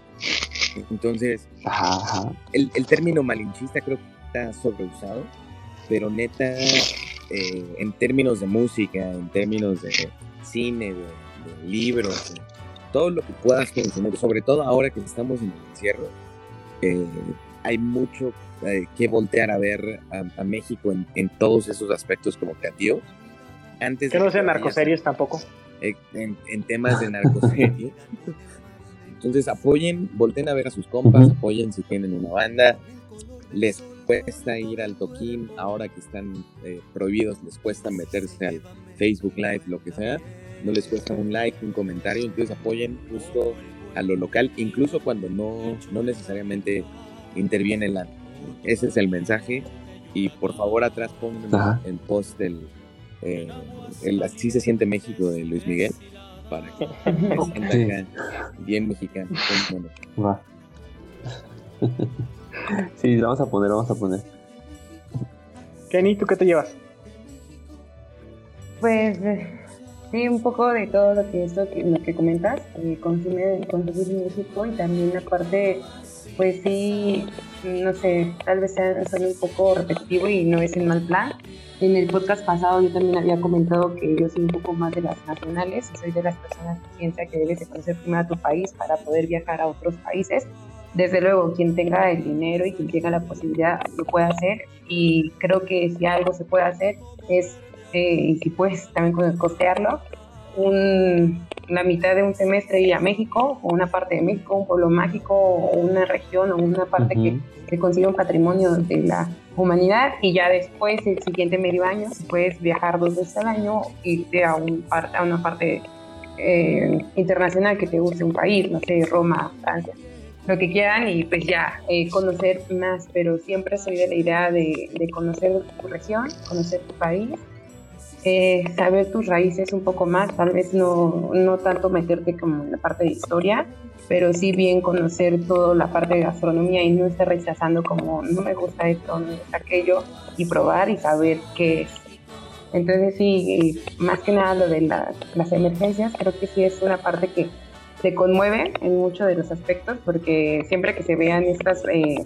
Entonces, Ajá, ajá. el, el término malinchista creo que está sobreusado, pero neta, eh, en términos de música, en términos de cine, de, de libros, de todo lo que puedas consumir, sobre todo ahora que estamos en el encierro, eh, hay mucho eh, que voltear a ver a, a México en, en todos esos aspectos como creativos. Antes Que no sean narcoseries tampoco. eh, en, en temas de narcoseries. Entonces apoyen, volten a ver a sus compas, apoyen si tienen una banda. Les cuesta ir al toquín, ahora que están eh, prohibidos, les cuesta meterse al Facebook Live, lo que sea. No les cuesta un like, un comentario, entonces apoyen justo a lo local, incluso cuando no, no necesariamente interviene la... Ese es el mensaje. Y por favor atrás pongan Ajá. el post del, eh, el Así se siente México de Luis Miguel para que se sienta Sí. acá bien mexicano. Bueno, Va. sí, lo vamos a poner, lo vamos a poner. Kenny, ¿tú qué te llevas? Pues eh, sí, un poco de todo lo que esto que, lo que comentas, eh, consume, consumir México y también aparte, pues sí, no sé, tal vez sea suene un poco repetitivo y no es en mal plan, en el podcast pasado yo también había comentado que yo soy un poco más de las nacionales, soy de las personas que piensan que debes de conocer primero a tu país para poder viajar a otros países. Desde luego, quien tenga el dinero y quien tenga la posibilidad lo puede hacer. Y creo que si algo se puede hacer es, eh, si puedes también costearlo, un, la mitad de un semestre ir a México, o una parte de México, un pueblo mágico, o una región, o una parte que se consiga un patrimonio de la humanidad y ya después, el siguiente medio año, puedes viajar dos veces al año, irte a, un, a una parte eh, internacional que te guste un país, no sé, Roma, Francia, lo que quieran y pues ya eh, conocer más, pero siempre soy de la idea de, de conocer tu región, conocer tu país eh, saber tus raíces un poco más, tal vez no, no tanto meterte como en la parte de historia, pero sí bien conocer toda la parte de gastronomía y no estar rechazando como no me gusta esto, no me gusta aquello y probar y saber qué es. Entonces sí, más que nada lo de las emergencias, creo que sí es una parte que se conmueve en muchos de los aspectos porque siempre que se vean estas eh,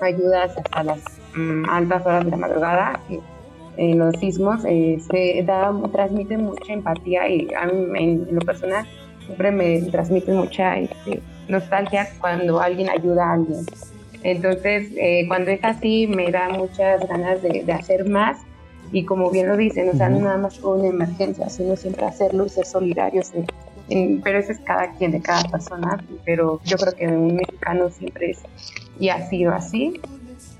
ayudas hasta las mm, altas horas de la madrugada, en los sismos eh, se da, transmite mucha empatía y a mí en, lo personal siempre me transmite mucha este, nostalgia cuando alguien ayuda a alguien. Entonces, eh, cuando es así, me da muchas ganas de, hacer más y como bien lo dicen, o sea, no nada más una emergencia, sino siempre hacerlo y ser solidarios. Pero eso es cada quien, de cada persona, pero yo creo que un mexicano siempre es y ha sido así.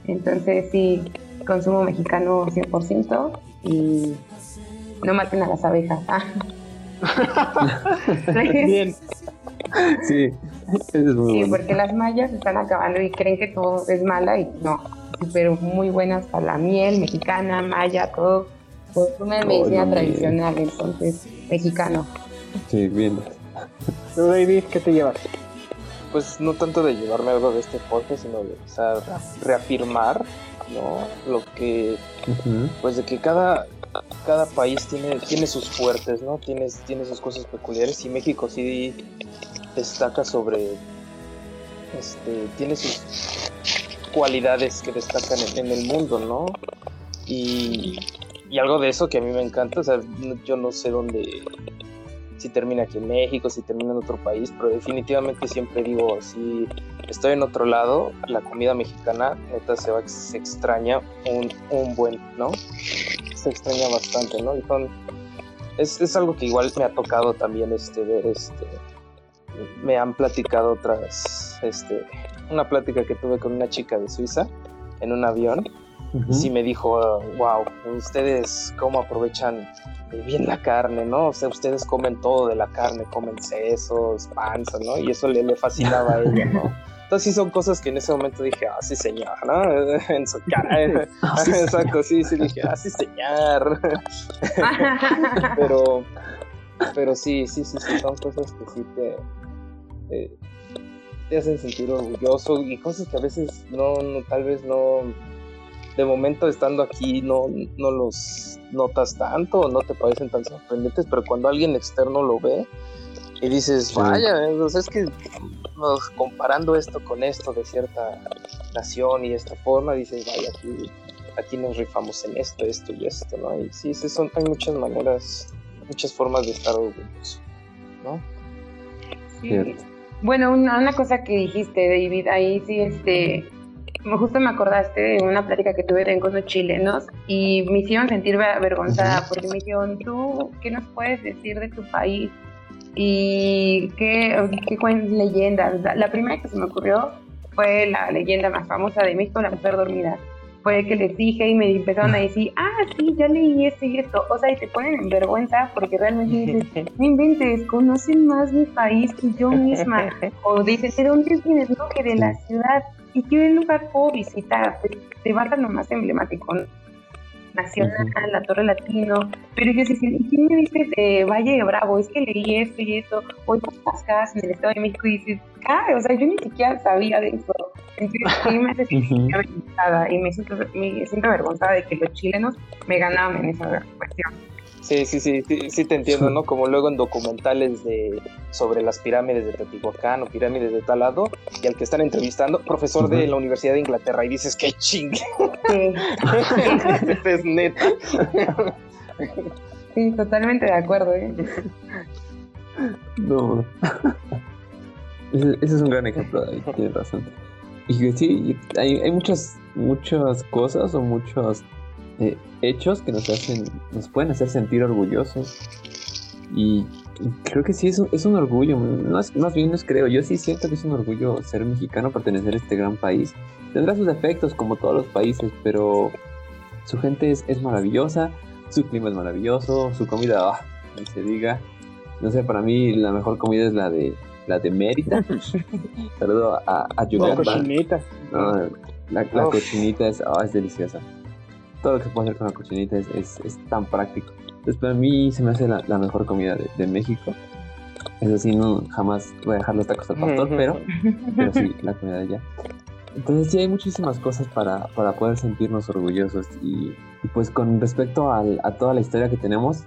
Entonces, sí, consumo mexicano 100% y no maten a las abejas. Bien. Sí, sí porque las mayas están acabando y creen que todo es mala y no, pero muy buenas para la miel mexicana, maya, todo una medicina tradicional, entonces mexicano. Sí, bien. ¿Tú, David, qué te llevas? Pues no tanto de llevarme algo de este podcast, sino de reafirmar ¿no? Lo que, pues de que cada, cada país tiene, tiene sus fuertes, ¿no? Tiene, tiene sus cosas peculiares y México sí destaca sobre, este, tiene sus cualidades que destacan en, el mundo, ¿no? Y, y, algo de eso que a mí me encanta, o sea, yo no sé dónde, si termina aquí en México, si termina en otro país, pero definitivamente siempre digo, si estoy en otro lado, la comida mexicana, se, va, se extraña un, un buen, ¿no? Se extraña bastante, ¿no? Y es, es, algo que igual me ha tocado también este, ver, este, me han platicado otras, este, una plática que tuve con una chica de Suiza en un avión, y sí me dijo, wow, ustedes cómo aprovechan bien la carne, ¿no? O sea, ustedes comen todo de la carne, comen sesos, panza, ¿no? Y eso le, le fascinaba a ella, ¿no? Entonces sí son cosas que en ese momento dije, ah, sí señor, ¿no? En su cara. Ah, Exacto, sí, sí dije, ah, sí señor. pero, pero sí, sí, sí, sí, son cosas que sí te, te, hacen sentir orgulloso y cosas que a veces no, no, tal vez no, de momento estando aquí no, no los notas tanto o no te parecen tan sorprendentes, pero cuando alguien externo lo ve y dices, vaya, es que comparando esto con esto de cierta nación y de esta forma, dices, vaya, aquí, aquí nos rifamos en esto, esto y esto, ¿no? Y sí, sí son, hay muchas maneras, muchas formas de estar orgulloso, ¿no? Sí. Bueno, una, una cosa que dijiste, David, ahí sí, este, justo me acordaste de una plática que tuve con los chilenos y me hicieron sentir avergonzada porque me dijeron, tú, ¿qué nos puedes decir de tu país? Y qué, qué leyendas. La primera que se me ocurrió fue la leyenda más famosa de México, la mujer dormida. Fue que les dije y me empezaron a decir, ah, sí, ya leí esto y esto. O sea, y te ponen en vergüenza porque realmente dices, no inventes, conocen más mi país que yo misma. O dices, ¿de dónde vienes? No, que de la ciudad ¿y qué lugar puedo visitar? Pues, te vas a lo más emblemático, Nacional, la Torre Latino, pero yo decía, ¿y quién me dice de Valle de Bravo? Es que leí esto y esto, por las casas en el Estado de México y dices, ¡ah! O sea, yo ni siquiera sabía de eso. Entonces, sí me hace avergonzada y me siento, me siento avergonzada de que los chilenos me ganaban en esa cuestión. Sí, sí, sí, sí, sí te entiendo, ¿no? Como luego en documentales de sobre las pirámides de Teotihuacán o pirámides de tal lado, y al que están entrevistando, profesor de la Universidad de Inglaterra, y dices, qué chingue. Es neta. Sí, totalmente de acuerdo. ¿eh? No. ese, ese es un gran ejemplo, tienes razón. Y que sí, hay, hay muchas, muchas cosas o muchos eh, hechos que nos hacen, nos pueden hacer sentir orgullosos. Y, creo que sí es un, es un orgullo, no es- más bien no es creo, yo sí siento que es un orgullo ser mexicano, pertenecer a este gran país. Tendrá sus defectos como todos los países, pero su gente es, es maravillosa, su clima es maravilloso, su comida, ah, ni se diga. No sé, para mí la mejor comida es la de la de Mérida. Saludo a, a Yucatán. No, la, cochinita es, ah, es deliciosa. Todo lo que se puede hacer con la cochinita es, es, es tan práctico. Entonces, para mí se me hace la, la mejor comida de, de México. Eso sí, no, jamás voy a dejar los tacos al pastor, pero, pero sí, la comida de allá. Entonces, sí, hay muchísimas cosas para, para poder sentirnos orgullosos. Y, y pues, con respecto al- a toda la historia que tenemos,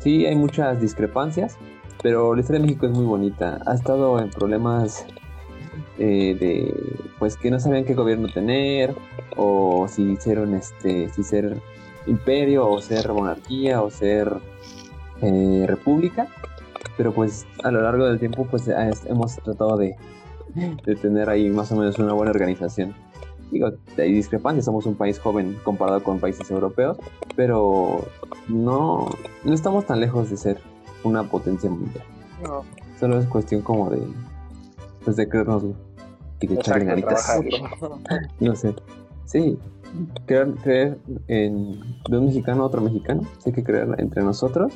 sí, hay muchas discrepancias, pero la historia de México es muy bonita. Ha estado en problemas eh, de pues que no sabían qué gobierno tener o si hicieron este si ser imperio o ser monarquía o ser eh, república. Pero pues a lo largo del tiempo pues hemos tratado de, de tener ahí más o menos una buena organización. Digo hay discrepancias somos un país joven comparado con países europeos pero no no estamos tan lejos de ser una potencia mundial. No. solo es cuestión como de pues de creernos y de echarle ganitas no sé. Sí creer, creer en de un mexicano a otro mexicano hay que creer entre nosotros.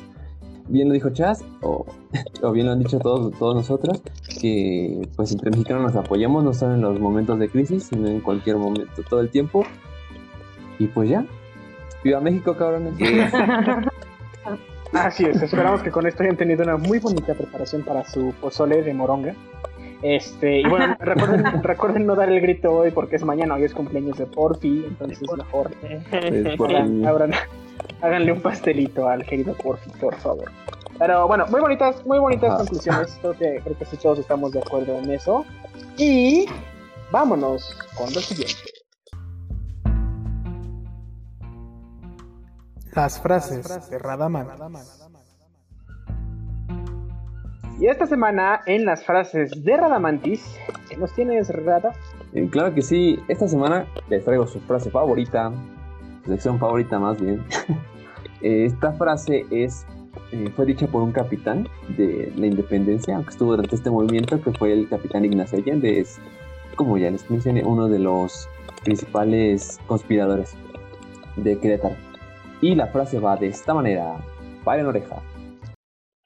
Bien lo dijo Chas o, o bien lo han dicho todos todos nosotros que pues entre mexicanos nos apoyamos no solo en los momentos de crisis sino en cualquier momento todo el tiempo. Y pues ya. Viva México cabrones. Así es, esperamos que con esto hayan tenido una muy bonita preparación para su pozole de moronga. Este, y bueno, recuerden, recuerden no dar el grito hoy porque es mañana, hoy es cumpleaños de Porfi, entonces mejor Es por abran- háganle un pastelito al querido Porfi, por favor. Pero bueno, muy bonitas, muy bonitas Ajá. conclusiones. Creo que, creo que sí todos estamos de acuerdo en eso. Y vámonos con lo siguiente. Las frases de Radaman. Y esta semana en las frases de Radamantis, ¿qué nos tienes, Rada? Eh, Claro que sí, esta semana les traigo su frase favorita, su sección favorita más bien. Eh, Esta frase eh, fue dicha por un capitán de la independencia, aunque estuvo durante este movimiento, que fue el capitán Ignacio Allende, es, como ya les mencioné, uno de los principales conspiradores de Querétaro. Y la frase va de esta manera, paren oreja.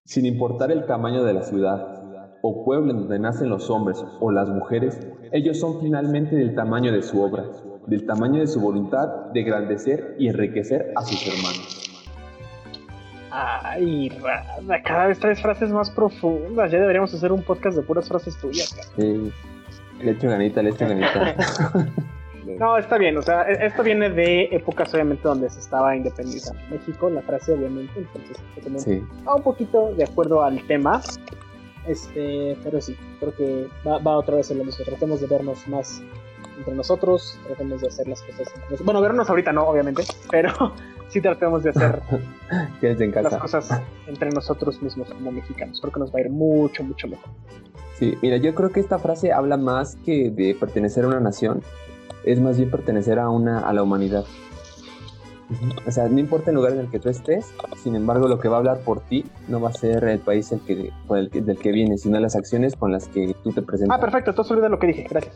Sin importar el tamaño de la ciudad o pueblo en donde nacen los hombres o las mujeres, ellos son finalmente del tamaño de su obra, del tamaño de su voluntad de engrandecer y enriquecer a sus hermanos. Ay, Rada, cada vez traes frases más profundas. Ya deberíamos hacer un podcast de puras frases tuyas. Sí, le echo ganita, le echo ganita. No, está bien, o sea, e- esto viene de épocas obviamente donde se estaba independizando México, la frase obviamente, entonces Sí, va un poquito de acuerdo al tema. Este, pero sí, creo que va, va otra vez en lo mismo. Tratemos de vernos más entre nosotros, tratemos de hacer las cosas. entre nosotros. Bueno, vernos ahorita no, obviamente, pero sí tratemos de hacer las cosas entre nosotros mismos como mexicanos. Creo que nos va a ir mucho, mucho mejor. Sí, mira, yo creo que esta frase habla más que de pertenecer a una nación, es más bien pertenecer a una a la humanidad. O sea, no importa el lugar en el que tú estés, sin embargo, lo que va a hablar por ti no va a ser el país el que, por el que- del que vienes, sino las acciones con las que tú te presentas. Ah, perfecto, entonces olvida lo que dije, gracias.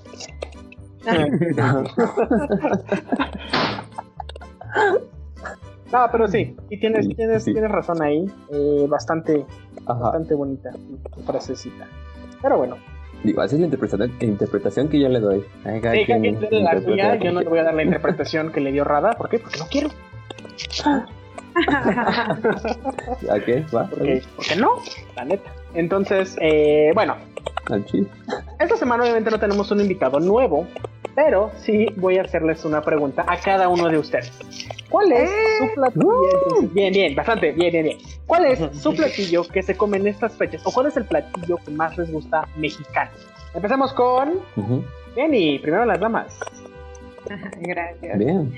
No, pero sí, y tienes, tienes, sí. tienes razón ahí. eh, bastante, Ajá. bastante bonita frasecita. Pero bueno, Digo, esa es la interpretación, la interpretación que yo le doy. Ay, sí, quien quien la suya, que yo no le voy a dar la interpretación que le dio Rada. ¿Por qué? Porque no quiero. ¿A qué? ¿Va? Porque, porque no, la neta. Entonces, eh, bueno, esta semana obviamente no tenemos un invitado nuevo, pero sí voy a hacerles una pregunta a cada uno de ustedes. ¿Cuál es su platillo? Bien, bien, bastante, bien, bien, bien. ¿Cuál es su platillo que se come en estas fechas? ¿O cuál es el platillo que más les gusta mexicano? Empezamos con Ujú. Jenny, primero las damas. Gracias. Bien.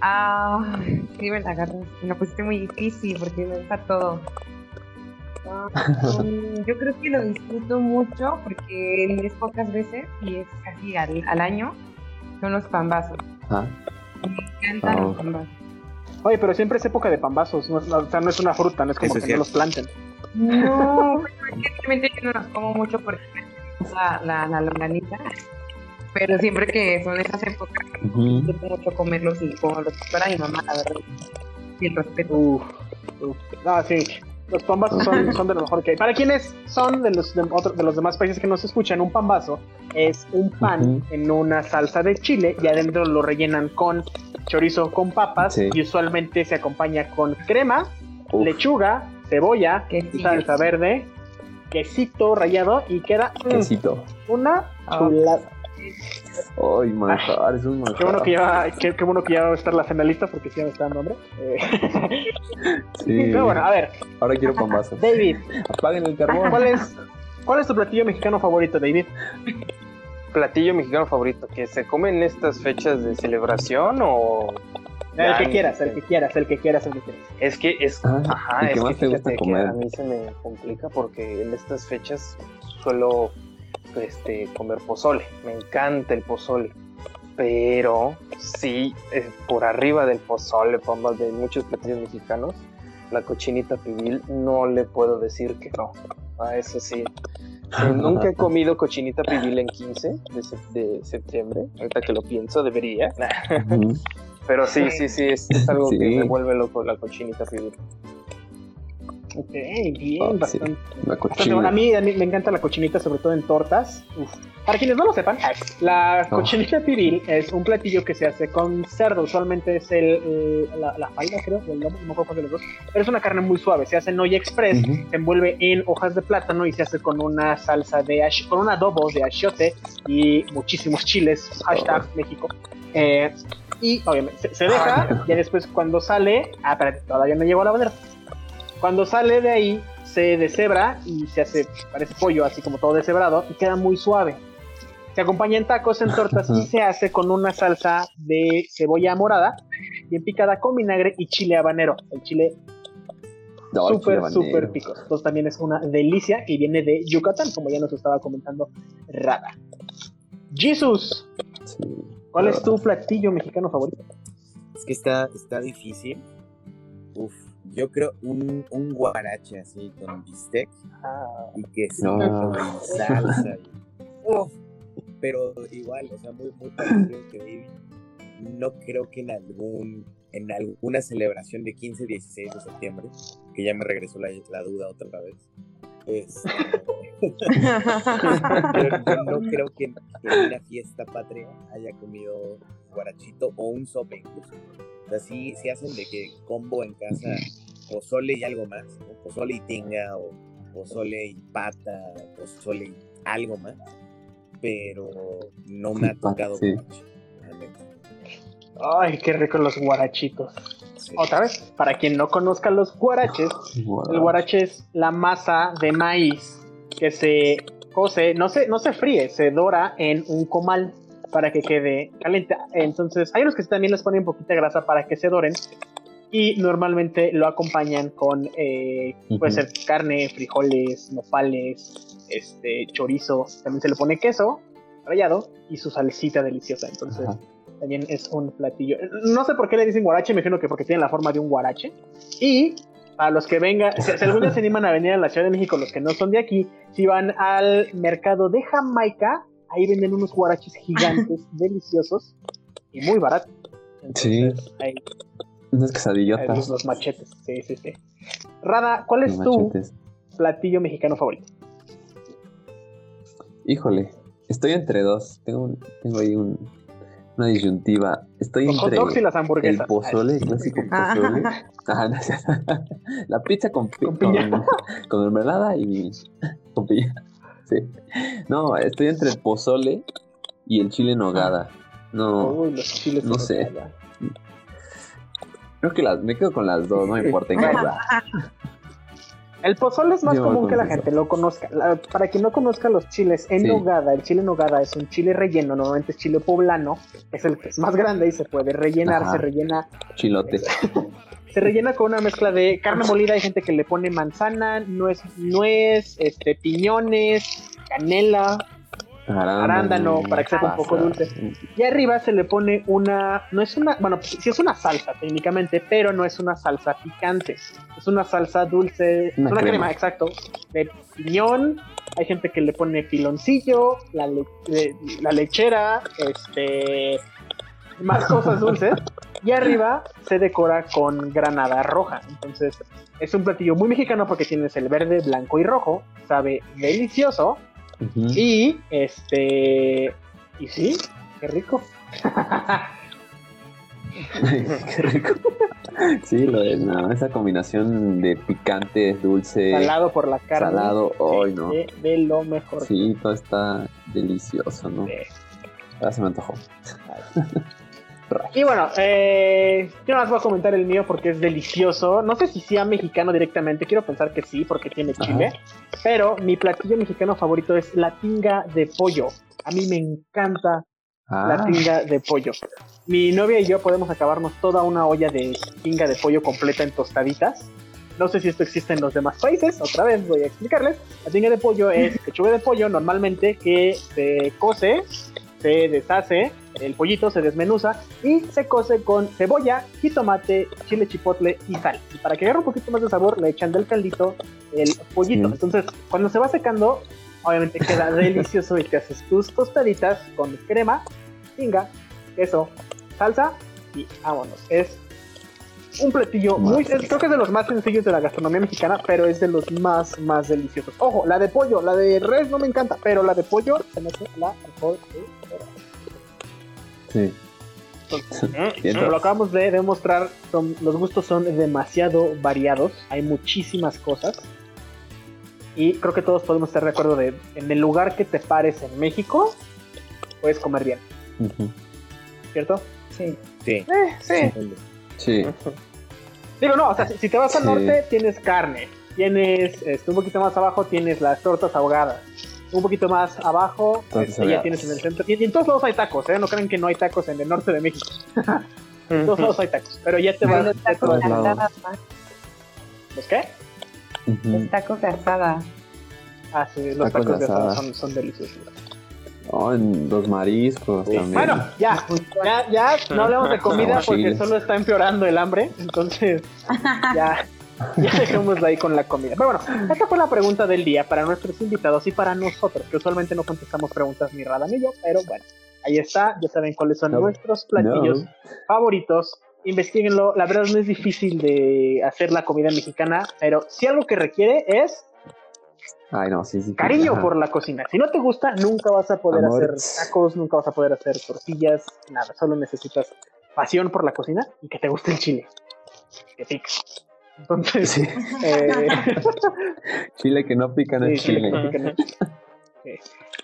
Ah, sí, me la agarras. Me la pusiste muy difícil porque me gusta todo. Ah, mm, yo creo que lo disfruto mucho porque es pocas veces y es casi al, al año. Son los pambazos. Ajá. Me encantan Ah. los pambazos. Oye, pero siempre es época de pambazos, no es, o sea, no es una fruta, no es como Eso es que no los planten. No, realmente yo no los como mucho porque me gusta la, la longaniza. Pero siempre que son esas épocas, Ujú. disfruto mucho comerlos y como los para mi mamá, la verdad. Y el respeto. Uf, uf. Ah, sí. Los pambazos son, son de lo mejor que hay. Para quienes son de los, de, otro- de los demás países que nos escuchan, un pambazo es un pan en una salsa de chile y adentro lo rellenan con chorizo con papas Sí. y usualmente se acompaña con crema, Uf. lechuga, cebolla, salsa verde, quesito rallado y queda mm, Quesito. una Ah. Ay, manjar, es un manjar. Qué bueno que ya, qué, qué bueno que ya va a estar la finalista porque sí ya me está dando hambre. Eh, Sí. Pero bueno, a ver, Ahora quiero pambazos. David, Apaguen el carbón. ¿cuál es, ¿cuál es tu platillo mexicano favorito, David? ¿Platillo mexicano favorito que se come en estas fechas de celebración o...? El que quieras, el que quieras, el que quieras, el que quieras. Es que es, Ah, ajá, ¿y qué es más que te gusta fíjate que comer? a mí se me complica porque en estas fechas suelo este, comer pozole. Me encanta el pozole. Pero sí, eh, por arriba del pozole, vamos, de muchos platillos mexicanos, la cochinita pibil no le puedo decir que no. A eso sí. Nunca he comido cochinita pibil en 15 de, sep- de septiembre. Ahorita que lo pienso, debería. Pero sí, sí, sí, es, es algo que Sí. me vuelve loco la cochinita pibil. Ok, bien, Ah, sí. bastante. La bastante bueno. A mí, a mí me encanta la cochinita, sobre todo en tortas. Uf. Para quienes no lo sepan, la cochinita pibil es un platillo que se hace con cerdo. Usualmente es el, eh, la, la falda, creo, o el lomo, no me acuerdo de los dos. Pero es una carne muy suave. Se hace en olla express, Ujú. se envuelve en hojas de plátano y se hace con una salsa de con un adobo de achiote y muchísimos chiles. Hashtag México. Eh, y obviamente se, se deja, ya después cuando sale, ah, espérate, todavía no llegó a la bandera. Cuando sale de ahí, se deshebra y se hace, parece pollo, así como todo deshebrado, y queda muy suave. Se acompaña en tacos, en tortas, y se hace con una salsa de cebolla morada, bien picada con vinagre y chile habanero. El chile Ay, súper, súper picoso. Entonces también es una delicia y viene de Yucatán, como ya nos estaba comentando Rada. Jesus, Sí. ¿cuál es tu platillo mexicano favorito? Es que está, está difícil. Uf, yo creo un, un guarache así con bistec Ah, y queso No. y salsa. y- uf, pero igual, o sea, muy, muy parecido que David. No creo que en algún en alguna celebración de 15, 16 de septiembre, que ya me regresó la, la duda otra vez, es, yo, yo no creo que, que en una fiesta patria haya comido guarachito o un sope incluso. O sea, sí, sí hacen de que combo en casa pozole y algo más, ¿no? pozole y tinga o pozole y pata, pozole y algo más, pero no me ha tocado Sí. neta. Ay, qué rico los guarachitos. Sí. Otra vez, para quien no conozca los guaraches, el guarache es la masa de maíz que se cose, no se, no se fríe, se dora en un comal para que quede caliente. Entonces, hay unos que también les ponen poquita grasa para que se doren y normalmente lo acompañan con, eh, puede Ujú. ser carne, frijoles, nopales, este, chorizo, también se le pone queso rallado y su salsita deliciosa. Entonces, Ajá. también es un platillo. No sé por qué le dicen guarache, me imagino que porque tiene la forma de un guarache. Y a los que vengan, si, si algún día se animan a venir a la Ciudad de México, los que no son de aquí, si van al mercado de Jamaica, ahí venden unos guaraches gigantes, deliciosos y muy baratos. Entonces, ahí, Unas ahí quesadillotas. los, los machetes. Sí, sí, sí. Rada, ¿cuál es Los tu machetes. platillo mexicano favorito? Híjole, estoy entre dos. Tengo, un- tengo ahí un, una disyuntiva. Estoy Los hot entre dogs y las el hamburguesas. pozole, el clásico pozole. Ajá, no, la pizza con, pi- Con piña. con, con mermelada y con piña. Sí. No, estoy entre el pozole y el chile en nogada. No, Uy, los chiles no sé. nogada. creo que las, me quedo con las dos, no me importa en verdad. El pozole es más Yo común que la eso. gente lo conozca. La- para quien no conozca los chiles en Sí. nogada, el chile en nogada es un chile relleno, normalmente es chile poblano, es el que es más grande y se puede rellenar, Ajá. se rellena, Chilote. se rellena con una mezcla de carne molida, hay gente que le pone manzana, nuez, nuez, este, piñones, canela, Arándano, para que sepa un poco dulce. y arriba se le pone una, no es una, bueno, sí es una salsa técnicamente, pero no es una salsa picante, es una salsa dulce, Una es una crema. crema. exacto, de piñón, hay gente que le pone piloncillo, la, le- le- la lechera, este, más cosas dulces, y arriba se decora con granada roja, entonces es un platillo muy mexicano porque tienes el verde, blanco y rojo, sabe delicioso, y este. Y sí, qué rico. Qué rico. Sí, lo es, no, esa combinación de picante, dulce, Salado por la carne. salado, hoy no. De, de lo mejor. Sí, todo está delicioso, ¿no? Sí. Ahora se me antojó. Y bueno, eh, yo nada más voy a comentar el mío porque es delicioso. No sé si sea mexicano directamente, quiero pensar que sí, porque tiene Ajá. chile. Pero mi platillo mexicano favorito es la tinga de pollo. A mí me encanta la Ah, tinga de pollo. Mi novia y yo podemos acabarnos toda una olla de tinga de pollo completa en tostaditas. No sé si esto existe en los demás países, otra vez voy a explicarles. La tinga de pollo es pechuga de pollo normalmente que se cose, se deshace, el pollito se desmenuza y se cose con cebolla, jitomate, chile chipotle y sal. Y para que agarre un poquito más de sabor le echan del caldito el pollito. Entonces, cuando se va secando, obviamente queda delicioso y te haces tus tostaditas con crema, tinga, queso, salsa y vámonos. Es un platillo muy, es- creo que es de los más sencillos de la gastronomía mexicana, pero es de los más, más deliciosos. Ojo, la de pollo, la de res no me encanta, pero la de pollo se me hace la mejor sí. Como lo acabamos de demostrar, son, los gustos son demasiado variados, hay muchísimas cosas. Y creo que todos podemos estar de acuerdo de en el lugar que te pares en México, puedes comer bien. ¿cierto? Sí. Sí. Eh, sí. Sí. Digo, no, o sea, si, si te vas al Sí. norte, tienes carne. Tienes, este, un poquito más abajo, tienes las tortas ahogadas. Un poquito más abajo, Tortas este, ya tienes en el centro. Y, y en todos lados hay tacos, ¿eh? No crean que no hay tacos en el norte de México. en todos lados hay tacos. Pero ya te vas. los tacos de asada. ¿Los qué? Los tacos de asada. Ah, sí, los Tacos tacos, de asada asada. son, son deliciosos. Oh, en los mariscos Sí. también. Bueno, ya, ya, ya, no hablamos de comida porque solo está empeorando el hambre, entonces ya, ya dejemos de ahí con la comida. Pero bueno, esta fue la pregunta del día para nuestros invitados y para nosotros, que usualmente no contestamos preguntas ni Radam ni yo, pero bueno, ahí está, ya saben cuáles son No. nuestros platillos No. favoritos. Investíguenlo, la verdad no es difícil de hacer la comida mexicana, pero si algo que requiere es Ay, no, sí, sí. cariño Ajá. por la cocina. Si no te gusta, nunca vas a poder Amor. hacer tacos, nunca vas a poder hacer tortillas, nada. Solo necesitas pasión por la cocina y que te guste el chile. Que pica. Entonces, Sí. eh, Chile que no pica no sí, chile chile. que ¿no? Sí.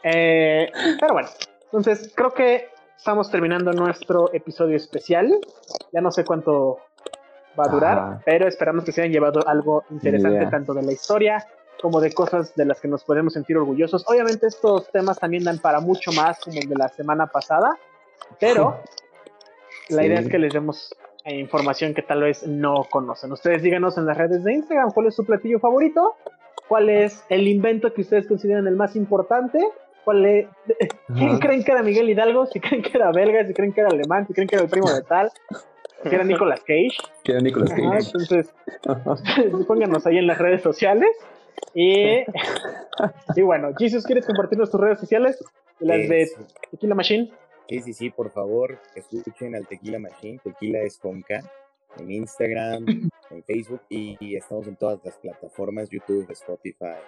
Eh, pero bueno, entonces creo que estamos terminando nuestro episodio especial. Ya no sé cuánto va a durar, Ajá. pero esperamos que se hayan llevado algo interesante tanto de la historia como de cosas de las que nos podemos sentir orgullosos. Obviamente estos temas también dan para mucho más como el de la semana pasada, pero la idea es que les demos eh, información que tal vez no conocen. Ustedes díganos en las redes de Instagram cuál es su platillo favorito, cuál es el invento que ustedes consideran el más importante, cuál es, quién creen que era Miguel Hidalgo, si creen que era belga, si creen que era alemán, si creen que era el primo de tal, si era Nicolas Cage. Que era Nicolas Ajá, Cage. entonces, pónganos ahí en las redes sociales. Y, y bueno, Jesus, ¿quieres compartirnos tus redes sociales? Las de Tequila Machine. Sí, sí, sí, por favor, escuchen al Tequila Machine. Tequila es con K. En Instagram, en Facebook y, y estamos en todas las plataformas, YouTube, Spotify,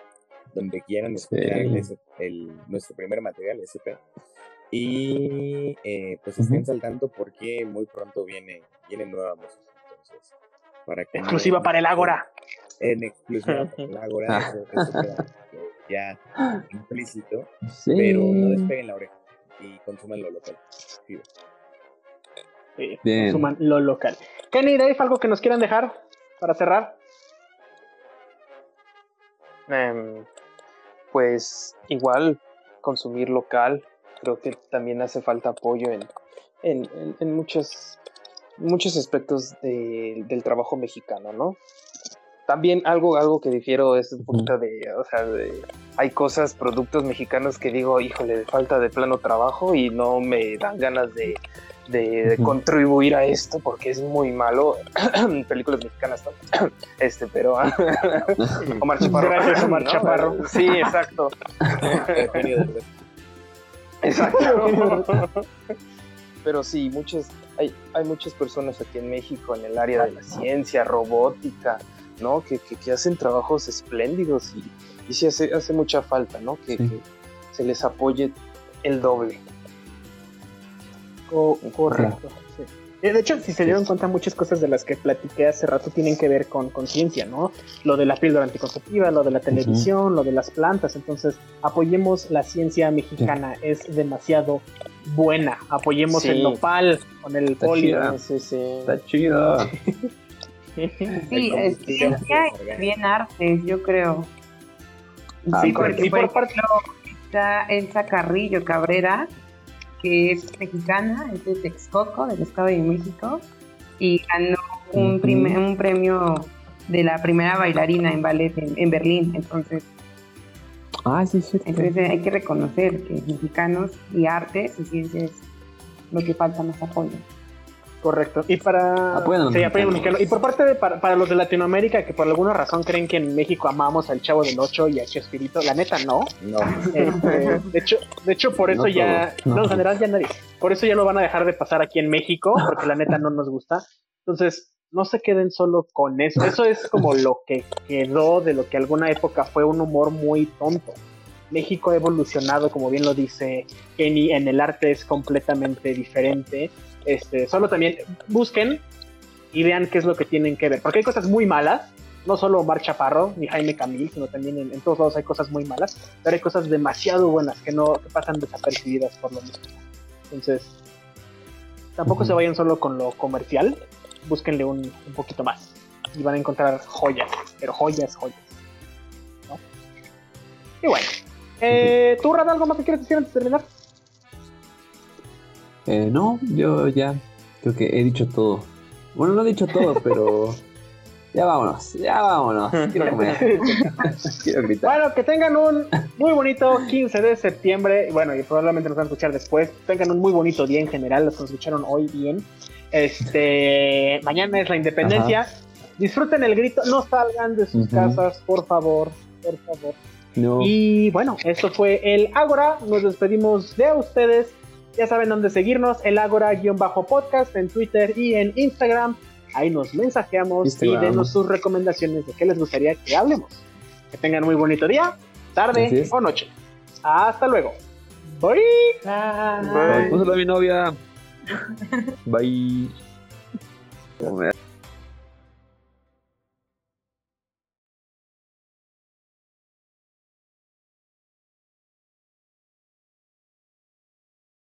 donde quieran escuchar Sí. el nuestro primer material, SP. Y eh, pues estén Ujú. saltando porque muy pronto viene, viene nueva música. Entonces, para que no- Exclusiva para el Ágora. En exclusiva para el Ágora, eso, eso queda, eh, ya implícito Sí. pero no despeguen la oreja. Y consuman lo local. Sí. Sí, Bien. consuman lo local. Kenny, Dave, algo que nos quieran dejar para cerrar. Em, pues igual consumir local, creo que también hace falta apoyo en, en, en- en muchos, muchos aspectos de- del trabajo mexicano, ¿no? También algo, algo que difiero es un poquito de, o sea, de- hay cosas, productos mexicanos que digo, híjole, falta de plano trabajo y no me dan ganas de, de- contribuir a esto porque es muy malo. Películas mexicanas, ¿no? Este, pero... Omar Chaparro. Gracias, Omar ¿no? Chaparro. Sí, exacto. Exacto. Pero sí, muchas, hay, hay muchas personas aquí en México en el área de la ciencia, robótica, ¿no? Que, que, que hacen trabajos espléndidos y, y sí hace, hace mucha falta, ¿no? Que, Sí. que se les apoye el doble. Co- correcto. sí. Eh, De hecho, si se dieron cuenta, muchas cosas de las que platiqué hace rato tienen que ver con conciencia, ¿no? Lo de la píldora anticonceptiva, lo de la televisión, lo de las plantas. Entonces, apoyemos la ciencia mexicana, es demasiado buena. Apoyemos Sí. el nopal con el Está polio. chida. Sí, sí. Está chido. Sí, es ciencia y bien artes, yo creo. Ah, Sí. Porque, y por parte está Elsa Carrillo Cabrera, que es mexicana, es de Texcoco, del Estado de México, y ganó un, Ujú. prime- un premio de la primera bailarina en ballet en, en Berlín. Entonces, Ah, sí, sí. entonces hay que reconocer que mexicanos y artes y ciencia es lo que falta más apoyo. Correcto. Y para. Apoyan a los sí, apoyan a los mexicanos. Y por parte de para, para los de Latinoamérica que por alguna razón creen que en México amamos al Chavo del Ocho y a Chespirito, la neta no. No, Este, de hecho, de hecho por eso No ya, todos, no. no, en general ya nadie. Por eso ya lo van a dejar de pasar aquí en México, porque la neta no nos gusta. Entonces, no se queden solo con eso. Eso es como lo que quedó de lo que alguna época fue un humor muy tonto. México ha evolucionado, como bien lo dice Kenny, en el arte es completamente diferente. Este, solo también busquen y vean qué es lo que tienen que ver. Porque hay cosas muy malas, no solo Omar Chaparro ni Jaime Camil, sino también en, en todos lados hay cosas muy malas, pero hay cosas demasiado buenas que no que pasan desapercibidas por lo mismo. Entonces, tampoco se vayan solo con lo comercial, búsquenle un, un poquito más y van a encontrar joyas, pero joyas, joyas. ¿no? Y bueno, eh, ¿tú, Rada, algo más que quieres decir antes de terminar? Eh, no, yo ya creo que he dicho todo. Bueno, no he dicho todo, pero ya vámonos, ya vámonos. Quiero comer. Quiero gritar. Bueno, que tengan un muy bonito 15 de septiembre. Bueno, y probablemente nos van a escuchar después. Tengan un muy bonito día en general. Los que nos escucharon hoy bien. Este, mañana es la independencia. Disfruten el grito. No salgan de sus casas, por favor. Por favor. No. Y bueno, esto fue el Ágora. Nos despedimos de ustedes. Ya saben dónde seguirnos, el Ágora-podcast en Twitter y en Instagram. Ahí nos mensajeamos Instagram. y denos sus recomendaciones de qué les gustaría que hablemos. Que tengan muy bonito día, tarde o noche. Hasta luego. Bye. Bye. Un saludo a mi novia. Bye.